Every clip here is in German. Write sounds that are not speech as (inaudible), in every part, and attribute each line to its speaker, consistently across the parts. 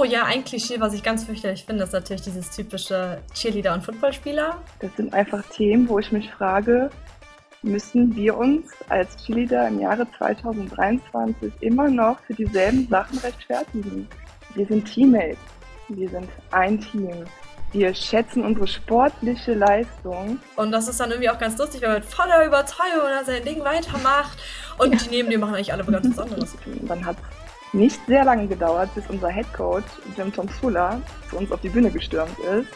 Speaker 1: Oh ja, ein Klischee, was ich ganz fürchterlich finde, ist natürlich dieses typische Cheerleader- und Footballspieler.
Speaker 2: Das sind einfach Themen, wo ich mich frage, müssen wir uns als Cheerleader im Jahre 2023 immer noch für dieselben Sachen rechtfertigen? Wir sind Teammates. Wir sind ein Team. Wir schätzen unsere sportliche Leistung.
Speaker 1: Und das ist dann irgendwie auch ganz lustig, wenn man mit voller Überzeugung sein Ding weitermacht. Und die neben dir machen eigentlich alle ganz (laughs) was anderes.
Speaker 2: Hat nicht sehr lange gedauert, bis unser Head Coach Jim Tom Sula zu uns auf die Bühne gestürmt ist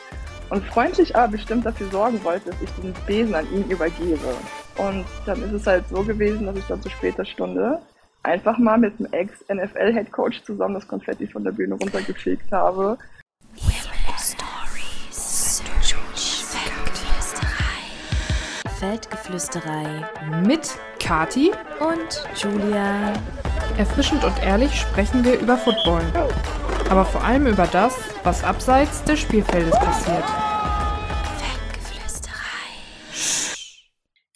Speaker 2: und freundlich aber bestimmt dafür sorgen wollte, dass ich den Besen an ihn übergebe. Und dann ist es halt so gewesen, dass ich dann zu später Stunde einfach mal mit dem Ex-NFL-Head Coach zusammen das Konfetti von der Bühne runtergefegt habe.
Speaker 3: Feldgeflüsterei mit Kati
Speaker 4: und Julia.
Speaker 3: Erfrischend und ehrlich sprechen wir über Football. Aber vor allem über das, was abseits des Spielfeldes passiert.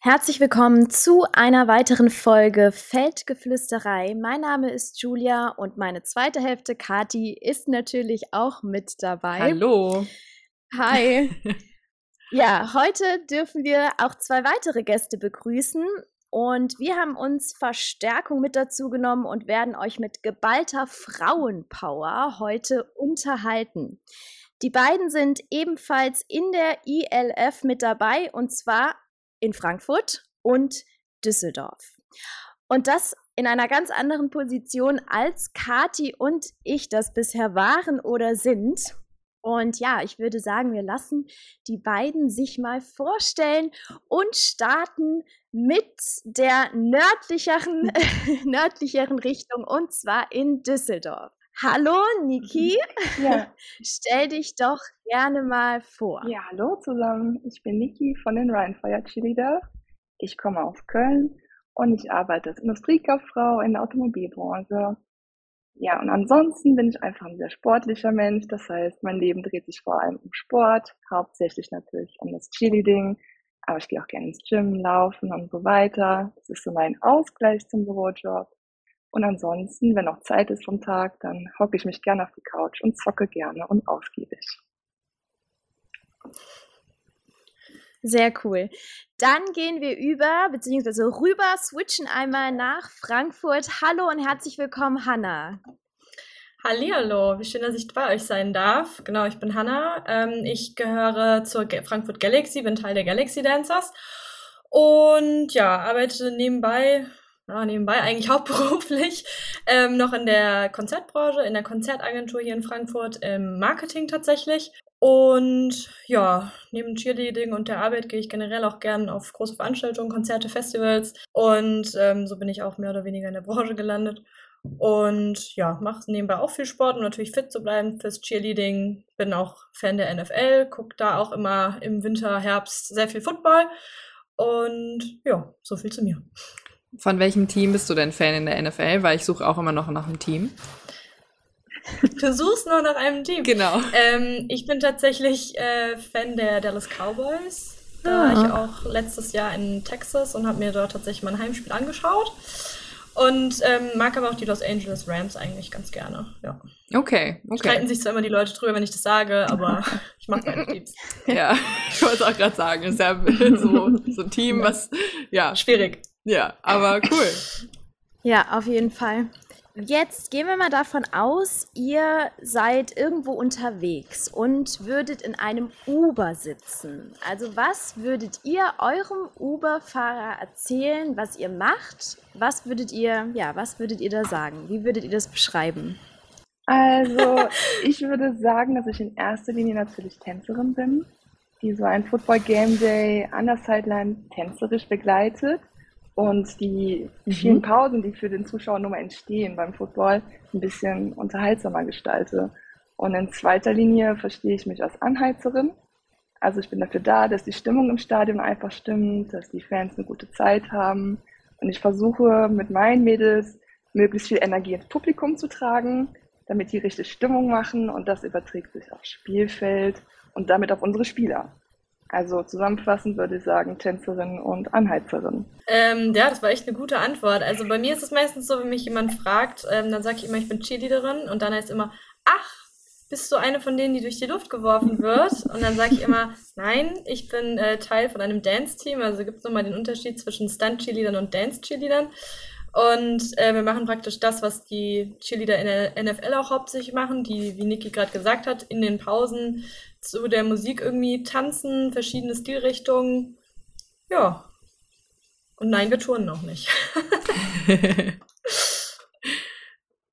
Speaker 4: Herzlich willkommen zu einer weiteren Folge Feldgeflüsterei. Mein Name ist Julia und meine zweite Hälfte, Kati, ist natürlich auch mit dabei.
Speaker 3: Hallo.
Speaker 4: Hi. (laughs) ja, heute dürfen wir auch zwei weitere Gäste begrüßen. Und wir haben uns Verstärkung mit dazu genommen und werden euch mit geballter Frauenpower heute unterhalten. Die beiden sind ebenfalls in der ILF mit dabei und zwar in Frankfurt und Düsseldorf. Und das in einer ganz anderen Position als Kati und ich das bisher waren oder sind. Und ja, ich würde sagen, wir lassen die beiden sich mal vorstellen und starten mit der nördlicheren, (laughs) nördlicheren Richtung und zwar in Düsseldorf. Hallo Niki, ja. (laughs) stell dich doch gerne mal vor.
Speaker 2: Ja, hallo zusammen. Ich bin Niki von den Rheinfire Cheerleader. Ich komme aus Köln und ich arbeite als Industriekauffrau in der Automobilbranche. Ja, und ansonsten bin ich einfach ein sehr sportlicher Mensch. Das heißt, mein Leben dreht sich vor allem um Sport, hauptsächlich natürlich um das Cheerleading. Aber ich gehe auch gerne ins Gym, laufen und so weiter. Das ist so mein Ausgleich zum Bürojob. Und ansonsten, wenn noch Zeit ist vom Tag, dann hocke ich mich gerne auf die Couch und zocke gerne und ausgiebig.
Speaker 4: Sehr cool. Dann gehen wir über, beziehungsweise rüber, switchen einmal nach Frankfurt. Hallo und herzlich willkommen, Hanna.
Speaker 1: Hallihallo, wie schön, dass ich bei euch sein darf. Genau, ich bin Hanna. Ähm, ich gehöre zur Frankfurt Galaxy, bin Teil der Galaxy Dancers und ja, arbeite nebenbei, ja, nebenbei eigentlich hauptberuflich, (laughs) ähm, noch in der Konzertbranche, in der Konzertagentur hier in Frankfurt, im Marketing tatsächlich. Und ja, neben Cheerleading und der Arbeit gehe ich generell auch gern auf große Veranstaltungen, Konzerte, Festivals. Und ähm, so bin ich auch mehr oder weniger in der Branche gelandet. Und ja, mache nebenbei auch viel Sport, um natürlich fit zu bleiben fürs Cheerleading. Bin auch Fan der NFL, gucke da auch immer im Winter, Herbst sehr viel Football. Und ja, so viel zu mir.
Speaker 3: Von welchem Team bist du denn Fan in der NFL? Weil ich suche auch immer noch nach einem Team.
Speaker 1: Du suchst noch nach einem Team.
Speaker 3: Genau.
Speaker 1: Ähm, ich bin tatsächlich äh, Fan der Dallas Cowboys. Da war ich ah. auch letztes Jahr in Texas und habe mir dort tatsächlich mein Heimspiel angeschaut. Und ähm, mag aber auch die Los Angeles Rams eigentlich ganz gerne. Ja.
Speaker 3: Okay, okay.
Speaker 1: Streiten sich zwar immer die Leute drüber, wenn ich das sage, aber (laughs) ich mag meine Teams.
Speaker 3: Ja, (laughs) ich wollte es auch gerade sagen. Ist ja so, so ein Team, was, ja.
Speaker 1: Schwierig.
Speaker 3: Ja, aber cool.
Speaker 4: Ja, auf jeden Fall. Jetzt gehen wir mal davon aus, ihr seid irgendwo unterwegs und würdet in einem Uber sitzen. Also was würdet ihr eurem Uber-Fahrer erzählen, was ihr macht? Was würdet ihr, ja, was würdet ihr da sagen? Wie würdet ihr das beschreiben?
Speaker 2: Also, ich würde sagen, dass ich in erster Linie natürlich Tänzerin bin, die so ein Football Game Day an der Sideline tänzerisch begleitet und die mhm. vielen Pausen, die für den Zuschauer nur mal entstehen beim Football, ein bisschen unterhaltsamer gestalte. Und in zweiter Linie verstehe ich mich als Anheizerin. Also ich bin dafür da, dass die Stimmung im Stadion einfach stimmt, dass die Fans eine gute Zeit haben. Und ich versuche mit meinen Mädels möglichst viel Energie ins Publikum zu tragen, damit die richtig Stimmung machen und das überträgt sich aufs Spielfeld und damit auf unsere Spieler. Also zusammenfassend würde ich sagen Tänzerin und Anheizerin.
Speaker 1: Ähm, ja, das war echt eine gute Antwort. Also bei mir ist es meistens so, wenn mich jemand fragt, ähm, dann sage ich immer, ich bin Cheerleaderin und dann heißt immer, ach, bist du eine von denen, die durch die Luft geworfen wird? Und dann sage ich immer, (laughs) nein, ich bin äh, Teil von einem Dance-Team. Also gibt es nochmal den Unterschied zwischen Stunt-Cheerleadern und Dance-Cheerleadern. Und äh, wir machen praktisch das, was die Cheerleader in der NFL auch hauptsächlich machen, die, wie Niki gerade gesagt hat, in den Pausen zu der Musik irgendwie tanzen, verschiedene Stilrichtungen. Ja. Und nein, wir touren noch nicht. (laughs)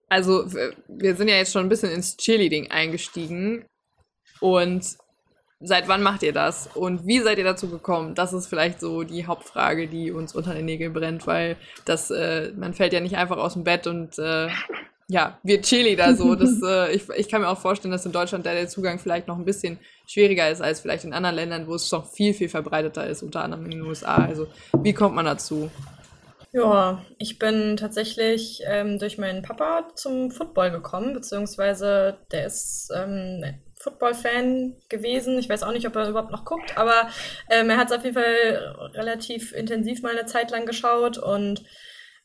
Speaker 3: also, wir sind ja jetzt schon ein bisschen ins Cheerleading eingestiegen. Und Seit wann macht ihr das? Und wie seid ihr dazu gekommen? Das ist vielleicht so die Hauptfrage, die uns unter den Nägeln brennt, weil das, äh, man fällt ja nicht einfach aus dem Bett und äh, ja, wird Chili da so. Das, (laughs) äh, ich, ich kann mir auch vorstellen, dass in Deutschland da der Zugang vielleicht noch ein bisschen schwieriger ist als vielleicht in anderen Ländern, wo es noch viel, viel verbreiteter ist, unter anderem in den USA. Also, wie kommt man dazu?
Speaker 1: Ja, ich bin tatsächlich ähm, durch meinen Papa zum Football gekommen, beziehungsweise der ist ähm, Football-Fan gewesen. Ich weiß auch nicht, ob er überhaupt noch guckt, aber ähm, er hat es auf jeden Fall relativ intensiv mal eine Zeit lang geschaut und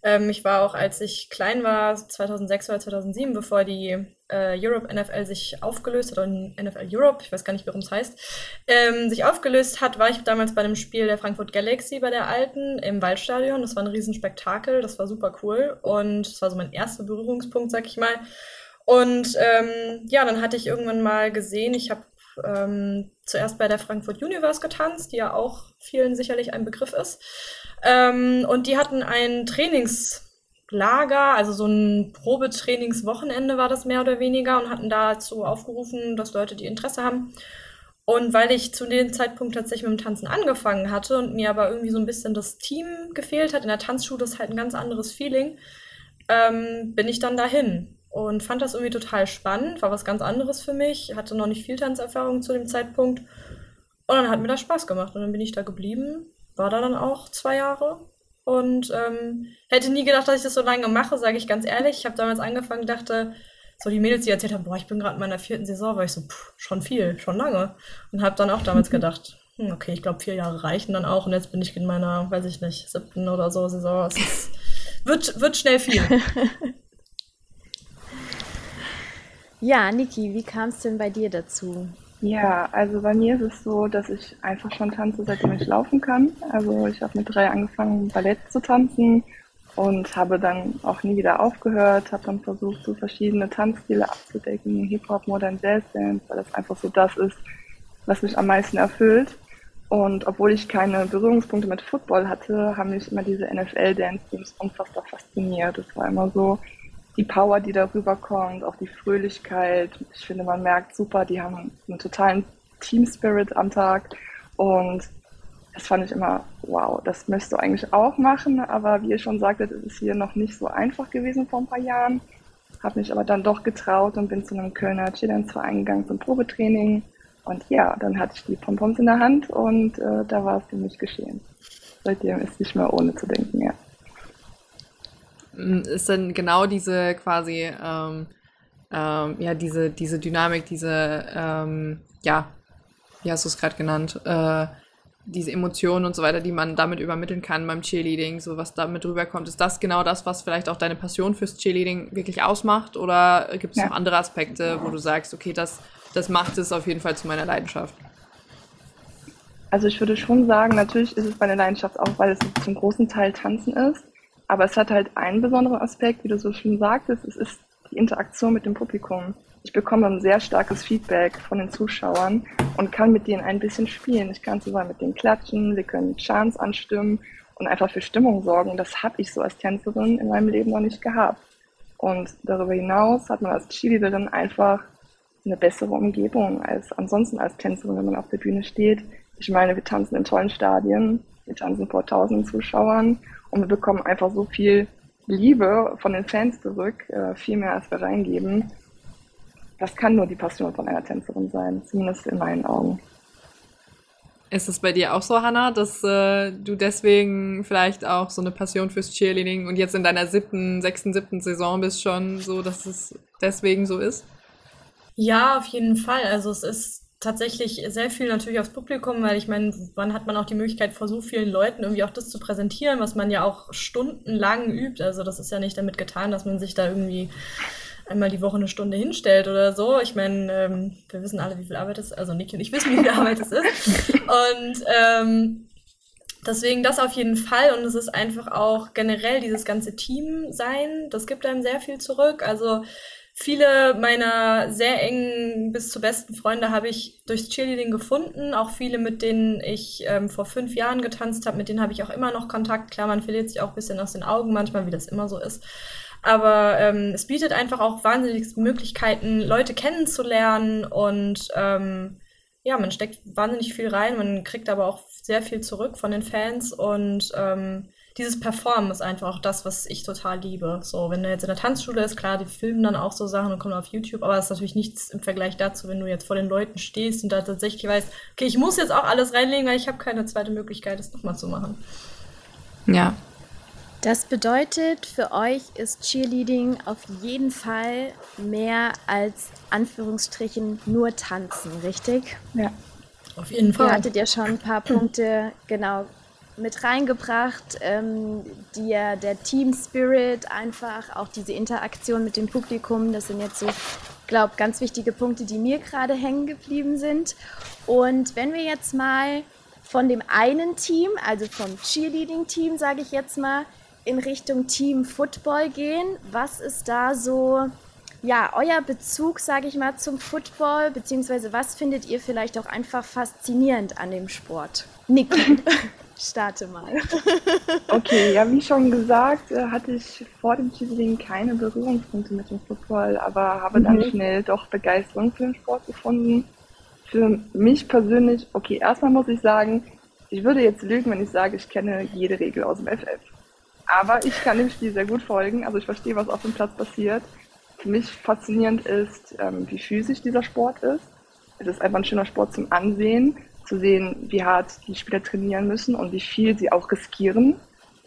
Speaker 1: ähm, ich war auch, als ich klein war, 2006 oder 2007, bevor die äh, Europe NFL sich aufgelöst hat, oder NFL Europe, ich weiß gar nicht, warum es heißt, ähm, sich aufgelöst hat, war ich damals bei einem Spiel der Frankfurt Galaxy bei der Alten im Waldstadion. Das war ein Riesenspektakel, das war super cool und das war so mein erster Berührungspunkt, sag ich mal. Und ähm, ja, dann hatte ich irgendwann mal gesehen, ich habe ähm, zuerst bei der Frankfurt Universe getanzt, die ja auch vielen sicherlich ein Begriff ist. Ähm, und die hatten ein Trainingslager, also so ein Probetrainingswochenende war das mehr oder weniger und hatten dazu aufgerufen, dass Leute, die Interesse haben. Und weil ich zu dem Zeitpunkt tatsächlich mit dem Tanzen angefangen hatte und mir aber irgendwie so ein bisschen das Team gefehlt hat, in der Tanzschule ist halt ein ganz anderes Feeling, ähm, bin ich dann dahin und fand das irgendwie total spannend, war was ganz anderes für mich, hatte noch nicht viel Tanzerfahrung zu dem Zeitpunkt und dann hat mir das Spaß gemacht und dann bin ich da geblieben, war da dann auch zwei Jahre und ähm, hätte nie gedacht, dass ich das so lange mache, sage ich ganz ehrlich. Ich habe damals angefangen, dachte, so die Mädels, die erzählt haben, boah, ich bin gerade in meiner vierten Saison, war ich so, pff, schon viel, schon lange und habe dann auch damals gedacht, hm, okay, ich glaube vier Jahre reichen dann auch und jetzt bin ich in meiner, weiß ich nicht, siebten oder so Saison. Es ist, wird, wird schnell viel. (laughs)
Speaker 4: Ja, Niki, wie kam es denn bei dir dazu?
Speaker 2: Ja, also bei mir ist es so, dass ich einfach schon tanze, seitdem ich laufen kann. Also ich habe mit drei angefangen, Ballett zu tanzen und habe dann auch nie wieder aufgehört, habe dann versucht, so verschiedene Tanzstile abzudecken, Hip-Hop, Modern Jazz Dance, weil das einfach so das ist, was mich am meisten erfüllt. Und obwohl ich keine Berührungspunkte mit Football hatte, haben mich immer diese NFL-Dance-Teams unfassbar fasziniert. Es war immer so, die Power, die darüber kommt, auch die Fröhlichkeit. Ich finde, man merkt super, die haben einen totalen Team Spirit am Tag und das fand ich immer, wow, das möchtest du eigentlich auch machen, aber wie ihr schon sagtet, ist es hier noch nicht so einfach gewesen vor ein paar Jahren. Habe mich aber dann doch getraut und bin zu einem Kölner Children's-Verein gegangen zum Probetraining. Und ja, dann hatte ich die Pompons in der Hand und äh, da war es für mich geschehen. Seitdem ist nicht mehr ohne zu denken, ja
Speaker 3: ist dann genau diese quasi, ähm, ähm, ja, diese, diese Dynamik, diese, ähm, ja, wie hast du es gerade genannt, äh, diese Emotionen und so weiter, die man damit übermitteln kann beim Cheerleading, so was damit rüberkommt. Ist das genau das, was vielleicht auch deine Passion fürs Cheerleading wirklich ausmacht? Oder gibt es ja. noch andere Aspekte, wo du sagst, okay, das, das macht es auf jeden Fall zu meiner Leidenschaft?
Speaker 2: Also ich würde schon sagen, natürlich ist es meine Leidenschaft auch, weil es zum großen Teil Tanzen ist. Aber es hat halt einen besonderen Aspekt, wie du so schön sagtest, es ist die Interaktion mit dem Publikum. Ich bekomme ein sehr starkes Feedback von den Zuschauern und kann mit denen ein bisschen spielen. Ich kann zusammen mit denen klatschen, wir können Chants anstimmen und einfach für Stimmung sorgen. Das habe ich so als Tänzerin in meinem Leben noch nicht gehabt. Und darüber hinaus hat man als Cheerleaderin einfach eine bessere Umgebung als ansonsten als Tänzerin, wenn man auf der Bühne steht. Ich meine, wir tanzen in tollen Stadien, wir tanzen vor tausenden Zuschauern und wir bekommen einfach so viel Liebe von den Fans zurück, äh, viel mehr als wir reingeben. Das kann nur die Passion von einer Tänzerin sein, zumindest in meinen Augen.
Speaker 3: Ist es bei dir auch so, Hannah, dass äh, du deswegen vielleicht auch so eine Passion fürs Cheerleading und jetzt in deiner siebten, sechsten, siebten Saison bist schon so, dass es deswegen so ist?
Speaker 1: Ja, auf jeden Fall. Also es ist tatsächlich sehr viel natürlich aufs Publikum, weil ich meine, wann hat man auch die Möglichkeit, vor so vielen Leuten irgendwie auch das zu präsentieren, was man ja auch stundenlang übt. Also das ist ja nicht damit getan, dass man sich da irgendwie einmal die Woche eine Stunde hinstellt oder so. Ich meine, ähm, wir wissen alle, wie viel Arbeit es ist. Also Niki und ich wissen, wie viel Arbeit es ist. (laughs) Und ähm, deswegen das auf jeden Fall. Und es ist einfach auch generell dieses ganze Team sein. Das gibt einem sehr viel zurück. Also viele meiner sehr engen bis zu besten Freunde habe ich durchs Cheerleading gefunden. Auch viele, mit denen ich ähm, vor fünf Jahren getanzt habe, mit denen habe ich auch immer noch Kontakt. Klar, man verliert sich auch ein bisschen aus den Augen manchmal, wie das immer so ist. Aber ähm, es bietet einfach auch wahnsinnig Möglichkeiten, Leute kennenzulernen und ähm, ja, man steckt wahnsinnig viel rein, man kriegt aber auch sehr viel zurück von den Fans und ähm, dieses Performen ist einfach auch das, was ich total liebe. So, wenn du jetzt in der Tanzschule ist, klar, die filmen dann auch so Sachen und kommen auf YouTube, aber das ist natürlich nichts im Vergleich dazu, wenn du jetzt vor den Leuten stehst und da tatsächlich weißt, okay, ich muss jetzt auch alles reinlegen, weil ich habe keine zweite Möglichkeit, das nochmal zu machen.
Speaker 3: Ja,
Speaker 4: das bedeutet, für euch ist Cheerleading auf jeden Fall mehr als Anführungsstrichen nur tanzen, richtig?
Speaker 2: Ja.
Speaker 1: Auf jeden Fall.
Speaker 4: Ihr hattet ja schon ein paar Punkte genau mit reingebracht, ähm, die der Team Spirit einfach, auch diese Interaktion mit dem Publikum, das sind jetzt so, glaube ganz wichtige Punkte, die mir gerade hängen geblieben sind. Und wenn wir jetzt mal von dem einen Team, also vom Cheerleading-Team, sage ich jetzt mal, in Richtung Team Football gehen. Was ist da so, ja, euer Bezug, sage ich mal, zum Football? Beziehungsweise was findet ihr vielleicht auch einfach faszinierend an dem Sport? Niki, (laughs) starte mal. (laughs)
Speaker 2: Okay, ja, wie schon gesagt, äh, hatte ich vor dem Cheerleading keine Berührungspunkte mit dem Football, aber habe mhm. dann schnell doch Begeisterung für den Sport gefunden. Für mich persönlich, okay, erstmal muss ich sagen, ich würde jetzt lügen, wenn ich sage, ich kenne jede Regel aus dem FF. Aber ich kann dem Spiel sehr gut folgen. Also ich verstehe, was auf dem Platz passiert. Für mich faszinierend ist, ähm, wie physisch dieser Sport ist. Es ist einfach ein schöner Sport zum Ansehen, zu sehen, wie hart die Spieler trainieren müssen und wie viel sie auch riskieren,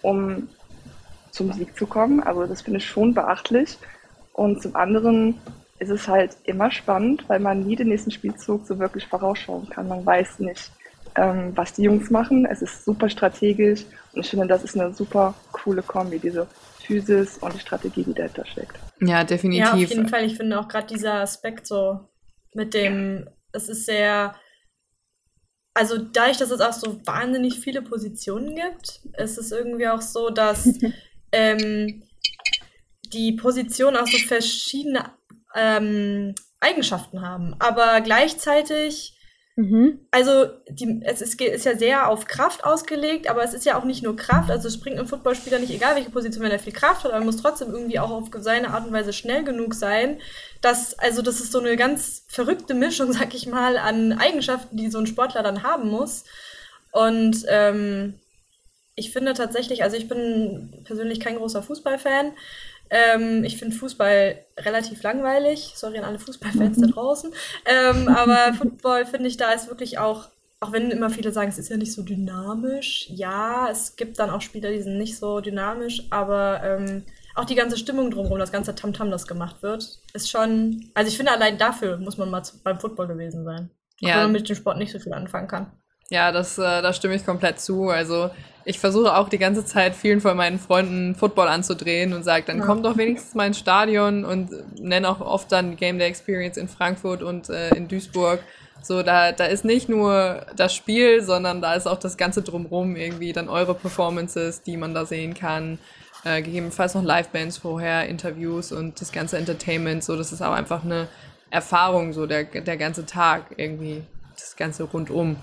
Speaker 2: um zum Sieg zu kommen. Also das finde ich schon beachtlich. Und zum anderen ist es halt immer spannend, weil man nie den nächsten Spielzug so wirklich vorausschauen kann. Man weiß nicht, ähm, was die Jungs machen. Es ist super strategisch und ich finde, das ist eine super coole Kombi, diese Physis und die Strategie, die dahinter steckt.
Speaker 3: Ja, definitiv. Ja,
Speaker 1: auf jeden Fall. Ich finde auch gerade dieser Aspekt so mit dem, es ist sehr, also dadurch, dass es auch so wahnsinnig viele Positionen gibt, ist es irgendwie auch so, dass (laughs) ähm, die Positionen auch so verschiedene ähm, Eigenschaften haben. Aber gleichzeitig Mhm. Also die, es ist, ist, ja sehr auf Kraft ausgelegt, aber es ist ja auch nicht nur Kraft. Also es bringt einem Footballspieler nicht egal, welche Position, wenn er viel Kraft hat, aber er muss trotzdem irgendwie auch auf seine Art und Weise schnell genug sein. Dass, also das ist so eine ganz verrückte Mischung, (laughs) sag ich mal, an Eigenschaften, die so ein Sportler dann haben muss. Und ähm, ich finde tatsächlich, also ich bin persönlich kein großer Fußballfan. Ähm, ich finde Fußball relativ langweilig. Sorry an alle Fußballfans da draußen. Ähm, aber (laughs) Football finde ich, da ist wirklich auch, auch wenn immer viele sagen, es ist ja nicht so dynamisch. Ja, es gibt dann auch Spieler, die sind nicht so dynamisch, aber ähm, auch die ganze Stimmung drumherum, das ganze Tamtam, -Tam, das gemacht wird, ist schon. Also ich finde, allein dafür muss man mal zu, beim Football gewesen sein. Ja. Auch wenn man mit dem Sport nicht so viel anfangen kann.
Speaker 3: Ja, das, äh, da stimme ich komplett zu. Also ich versuche auch die ganze Zeit vielen von meinen Freunden Football anzudrehen und sage, dann ja. kommt doch wenigstens mal ins Stadion und nenne auch oft dann Game Day Experience in Frankfurt und äh, in Duisburg. So, da, da ist nicht nur das Spiel, sondern da ist auch das Ganze drumrum, irgendwie dann eure Performances, die man da sehen kann. Äh, gegebenenfalls noch Live-Bands vorher, Interviews und das ganze Entertainment. So, das ist auch einfach eine Erfahrung, so der, der ganze Tag irgendwie, das Ganze rundum.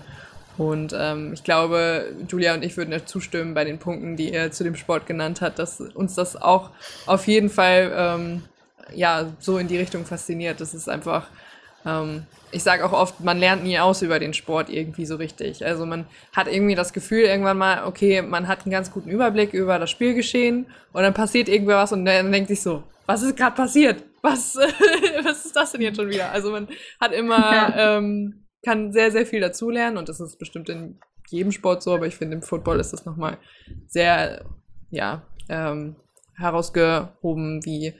Speaker 3: Und ähm, ich glaube, Julia und ich würden euch zustimmen bei den Punkten, die er zu dem Sport genannt hat, dass uns das auch auf jeden Fall ähm, ja, so in die Richtung fasziniert. Das ist einfach, ähm, ich sage auch oft, man lernt nie aus über den Sport irgendwie so richtig. Also man hat irgendwie das Gefühl irgendwann mal, okay, man hat einen ganz guten Überblick über das Spielgeschehen und dann passiert irgendwas und dann denkt sich so, was ist gerade passiert? Was, (laughs) was ist das denn jetzt schon wieder? Also man hat immer ja. ähm, kann sehr, sehr viel dazulernen und das ist bestimmt in jedem Sport so, aber ich finde im Football ist das nochmal sehr, ja, ähm, herausgehoben, wie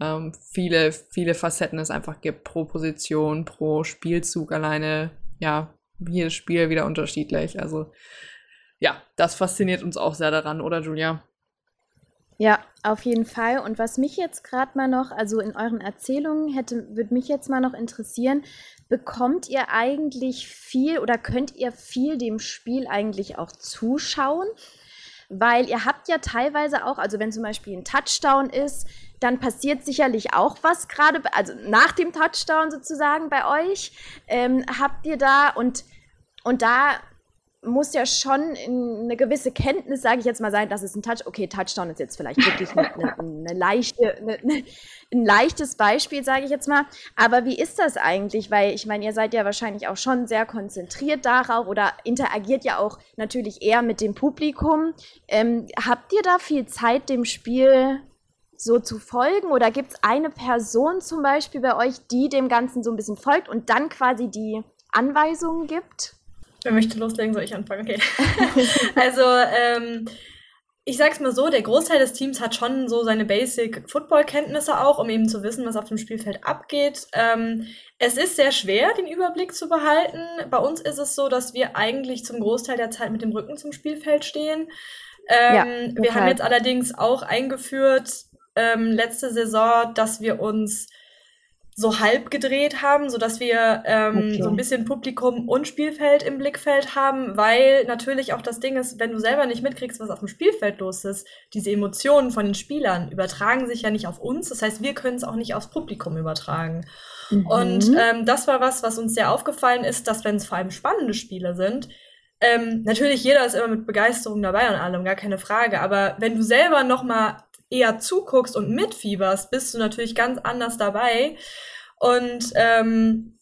Speaker 3: ähm, viele, viele Facetten es einfach gibt pro Position, pro Spielzug alleine, ja, jedes Spiel wieder unterschiedlich. Also ja, das fasziniert uns auch sehr daran, oder Julia?
Speaker 4: Ja, auf jeden Fall. Und was mich jetzt gerade mal noch, also in euren Erzählungen hätte, würde mich jetzt mal noch interessieren, bekommt ihr eigentlich viel oder könnt ihr viel dem Spiel eigentlich auch zuschauen? Weil ihr habt ja teilweise auch, also wenn zum Beispiel ein Touchdown ist, dann passiert sicherlich auch was gerade, also nach dem Touchdown sozusagen bei euch. Ähm, habt ihr da und, und da muss ja schon eine gewisse Kenntnis, sage ich jetzt mal, sein, dass es ein Touch. Okay, Touchdown ist jetzt vielleicht wirklich eine, eine, eine leichte, eine, ein leichtes Beispiel, sage ich jetzt mal. Aber wie ist das eigentlich? Weil ich meine, ihr seid ja wahrscheinlich auch schon sehr konzentriert darauf oder interagiert ja auch natürlich eher mit dem Publikum. Ähm, habt ihr da viel Zeit, dem Spiel so zu folgen? Oder gibt es eine Person zum Beispiel bei euch, die dem Ganzen so ein bisschen folgt und dann quasi die Anweisungen gibt?
Speaker 1: Wer möchte loslegen, soll ich anfangen? Okay. (laughs) also, ähm, ich sag's mal so, der Großteil des Teams hat schon so seine Basic-Football-Kenntnisse auch, um eben zu wissen, was auf dem Spielfeld abgeht. Ähm, es ist sehr schwer, den Überblick zu behalten. Bei uns ist es so, dass wir eigentlich zum Großteil der Zeit mit dem Rücken zum Spielfeld stehen. Ähm, ja, wir haben jetzt allerdings auch eingeführt, ähm, letzte Saison, dass wir uns so halb gedreht haben, so dass wir ähm, okay. so ein bisschen Publikum und Spielfeld im Blickfeld haben, weil natürlich auch das Ding ist, wenn du selber nicht mitkriegst, was auf dem Spielfeld los ist, diese Emotionen von den Spielern übertragen sich ja nicht auf uns. Das heißt, wir können es auch nicht aufs Publikum übertragen. Mhm. Und ähm, das war was, was uns sehr aufgefallen ist, dass wenn es vor allem spannende Spiele sind, ähm, natürlich jeder ist immer mit Begeisterung dabei und allem, gar keine Frage. Aber wenn du selber noch mal eher zuguckst und mitfieberst, bist du natürlich ganz anders dabei. Und ähm,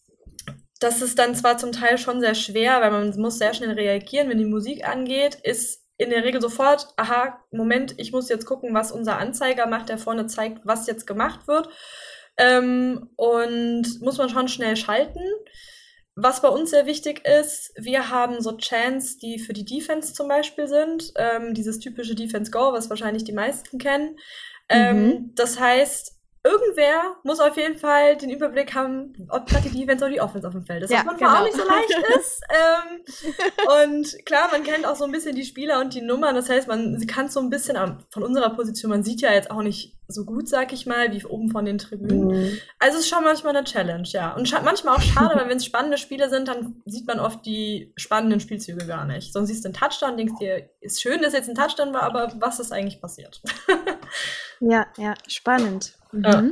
Speaker 1: das ist dann zwar zum Teil schon sehr schwer, weil man muss sehr schnell reagieren, wenn die Musik angeht, ist in der Regel sofort, aha, Moment, ich muss jetzt gucken, was unser Anzeiger macht, der vorne zeigt, was jetzt gemacht wird. Ähm, und muss man schon schnell schalten. Was bei uns sehr wichtig ist, wir haben so Chants, die für die Defense zum Beispiel sind. Ähm, dieses typische Defense Go, was wahrscheinlich die meisten kennen. Ähm, mhm. Das heißt, irgendwer muss auf jeden Fall den Überblick haben, ob gerade die Defense oder die Offense auf dem Feld ist. Ja, was manchmal genau. auch nicht so leicht (laughs) ist. ähm, und klar, man kennt auch so ein bisschen die Spieler und die Nummern. Das heißt, man kann so ein bisschen von unserer Position, man sieht ja jetzt auch nicht so gut, sag ich mal, wie oben von den Tribünen. Mhm. Also es ist schon manchmal eine Challenge, ja. Und manchmal auch schade, weil wenn es spannende Spiele sind, dann sieht man oft die spannenden Spielzüge gar nicht. Sonst siehst du einen Touchdown, denkst dir, ist schön, dass jetzt ein Touchdown war, aber was ist eigentlich passiert? (laughs)
Speaker 4: ja, ja, spannend. Mhm. Ja.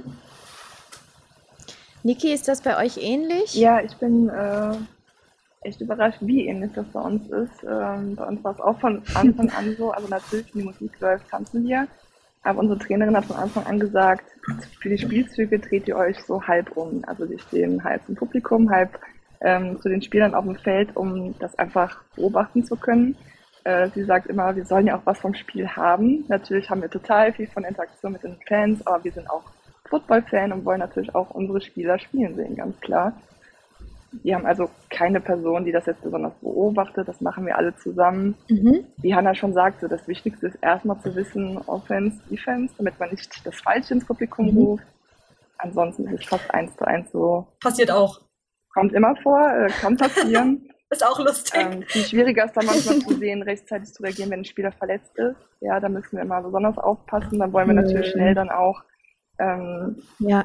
Speaker 4: Niki, ist das bei euch ähnlich?
Speaker 2: Ja, ich bin äh, echt überrascht, wie ähnlich das bei uns ist. Ähm, bei uns war es auch von Anfang an so, also natürlich, wenn die Musik läuft, tanzen wir. Aber unsere Trainerin hat von Anfang an gesagt, für die Spielzüge dreht ihr euch so halb um. Also wir stehen halb im Publikum, halb ähm, zu den Spielern auf dem Feld, um das einfach beobachten zu können. Äh, sie sagt immer, wir sollen ja auch was vom Spiel haben. Natürlich haben wir total viel von Interaktion mit den Fans, aber wir sind auch Football-Fan und wollen natürlich auch unsere Spieler spielen sehen, ganz klar. Wir haben also keine Person, die das jetzt besonders beobachtet. Das machen wir alle zusammen. Mhm. Wie Hanna schon sagte, das Wichtigste ist erstmal zu wissen, Offense, Defense, damit man nicht das Falsche ins Publikum mhm. ruft. Ansonsten ist es fast eins zu eins so.
Speaker 1: Passiert auch.
Speaker 2: Kommt immer vor, äh, kann passieren. (laughs)
Speaker 1: ist auch lustig.
Speaker 2: Ähm, viel schwieriger ist dann manchmal zu sehen, rechtzeitig zu reagieren, wenn ein Spieler verletzt ist. Ja, da müssen wir immer besonders aufpassen. Dann wollen wir natürlich mhm. schnell dann auch ähm, ja.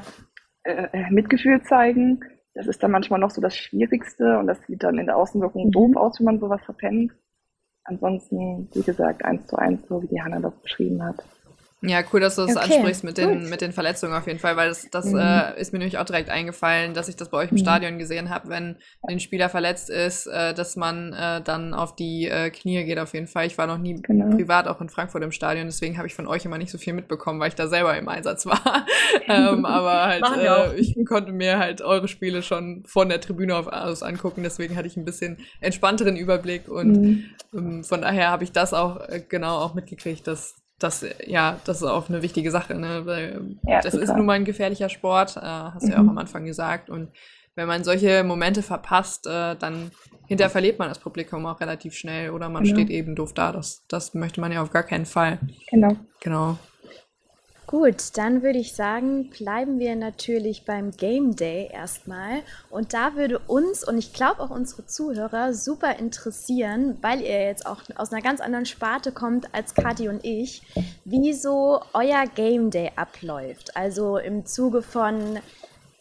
Speaker 2: äh, äh Mitgefühl zeigen. Das ist dann manchmal noch so das Schwierigste und das sieht dann in der Außenwirkung mhm. doof aus, wenn man sowas verpennt. Ansonsten, wie gesagt, eins zu eins, so wie die Hanna das beschrieben hat.
Speaker 3: Ja, cool, dass du das okay, ansprichst mit den, mit den Verletzungen auf jeden Fall, weil das, das mhm. äh, ist mir nämlich auch direkt eingefallen, dass ich das bei euch im mhm. Stadion gesehen habe, wenn ein Spieler verletzt ist, äh, dass man äh, dann auf die äh, Knie geht auf jeden Fall. Ich war noch nie genau. privat auch in Frankfurt im Stadion, deswegen habe ich von euch immer nicht so viel mitbekommen, weil ich da selber im Einsatz war. (laughs) ähm, aber (laughs) halt, äh, ich konnte mir halt eure Spiele schon von der Tribüne aus angucken, deswegen hatte ich ein bisschen entspannteren Überblick und mhm. ähm, von daher habe ich das auch äh, genau auch mitgekriegt, dass das, ja, das ist auch eine wichtige Sache, ne? Weil ja, das total. ist nun mal ein gefährlicher Sport, äh, hast du mhm. ja auch mhm. am Anfang gesagt. Und wenn man solche Momente verpasst, äh, dann hinterher verliert man das Publikum auch relativ schnell oder man genau. steht eben doof da. Das, das möchte man ja auf gar keinen Fall.
Speaker 2: Genau.
Speaker 3: Genau.
Speaker 4: Gut, dann würde ich sagen, bleiben wir natürlich beim Game Day erstmal. Und da würde uns und ich glaube auch unsere Zuhörer super interessieren, weil ihr jetzt auch aus einer ganz anderen Sparte kommt als Kathi und ich, wie so euer Game Day abläuft. Also im Zuge von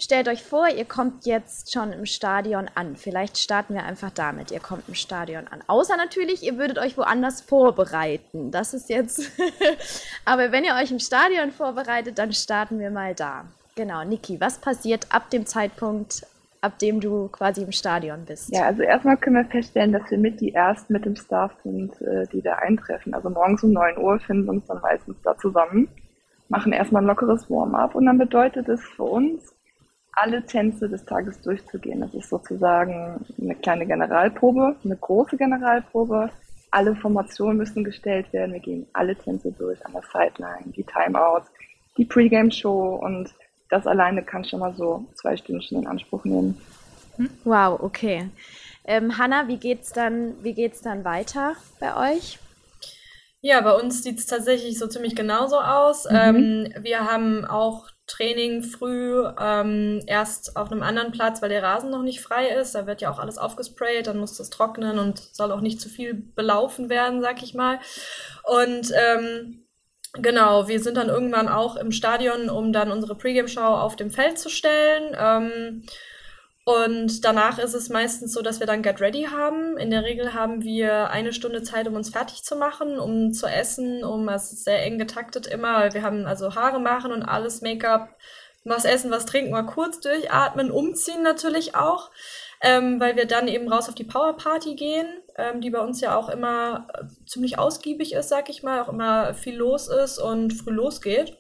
Speaker 4: Stellt euch vor, ihr kommt jetzt schon im Stadion an. Vielleicht starten wir einfach damit. Ihr kommt im Stadion an. Außer natürlich, ihr würdet euch woanders vorbereiten. Das ist jetzt. (laughs) Aber wenn ihr euch im Stadion vorbereitet, dann starten wir mal da. Genau, Niki, was passiert ab dem Zeitpunkt, ab dem du quasi im Stadion bist?
Speaker 2: Ja, also erstmal können wir feststellen, dass wir mit die Ersten mit dem Staff sind, äh, die da eintreffen. Also morgens um 9 Uhr finden wir uns dann meistens da zusammen, machen erstmal ein lockeres Warm-up und dann bedeutet es für uns, alle Tänze des Tages durchzugehen. Das ist sozusagen eine kleine Generalprobe, eine große Generalprobe. Alle Formationen müssen gestellt werden. Wir gehen alle Tänze durch an der Sideline, die Timeouts, die Pre-Game-Show und das alleine kann schon mal so zwei Stunden in Anspruch nehmen.
Speaker 4: Hm? Wow, okay. Ähm, Hanna, wie geht's dann, wie geht's dann weiter bei euch?
Speaker 1: Ja, bei uns sieht es tatsächlich so ziemlich genauso aus. Mhm. Ähm, wir haben auch Training früh ähm, erst auf einem anderen Platz, weil der Rasen noch nicht frei ist. Da wird ja auch alles aufgesprayt, dann muss das trocknen und soll auch nicht zu viel belaufen werden, sag ich mal. Und ähm, genau, wir sind dann irgendwann auch im Stadion, um dann unsere Pre-Game-Show auf dem Feld zu stellen. Ähm, und danach ist es meistens so, dass wir dann Get Ready haben. In der Regel haben wir eine Stunde Zeit, um uns fertig zu machen, um zu essen, um, es ist sehr eng getaktet immer. Wir haben also Haare machen und alles, Make-up, was essen, was trinken, mal kurz durchatmen, umziehen natürlich auch, ähm, weil wir dann eben raus auf die Power Party gehen, ähm, die bei uns ja auch immer äh, ziemlich ausgiebig ist, sag ich mal, auch immer viel los ist und früh losgeht.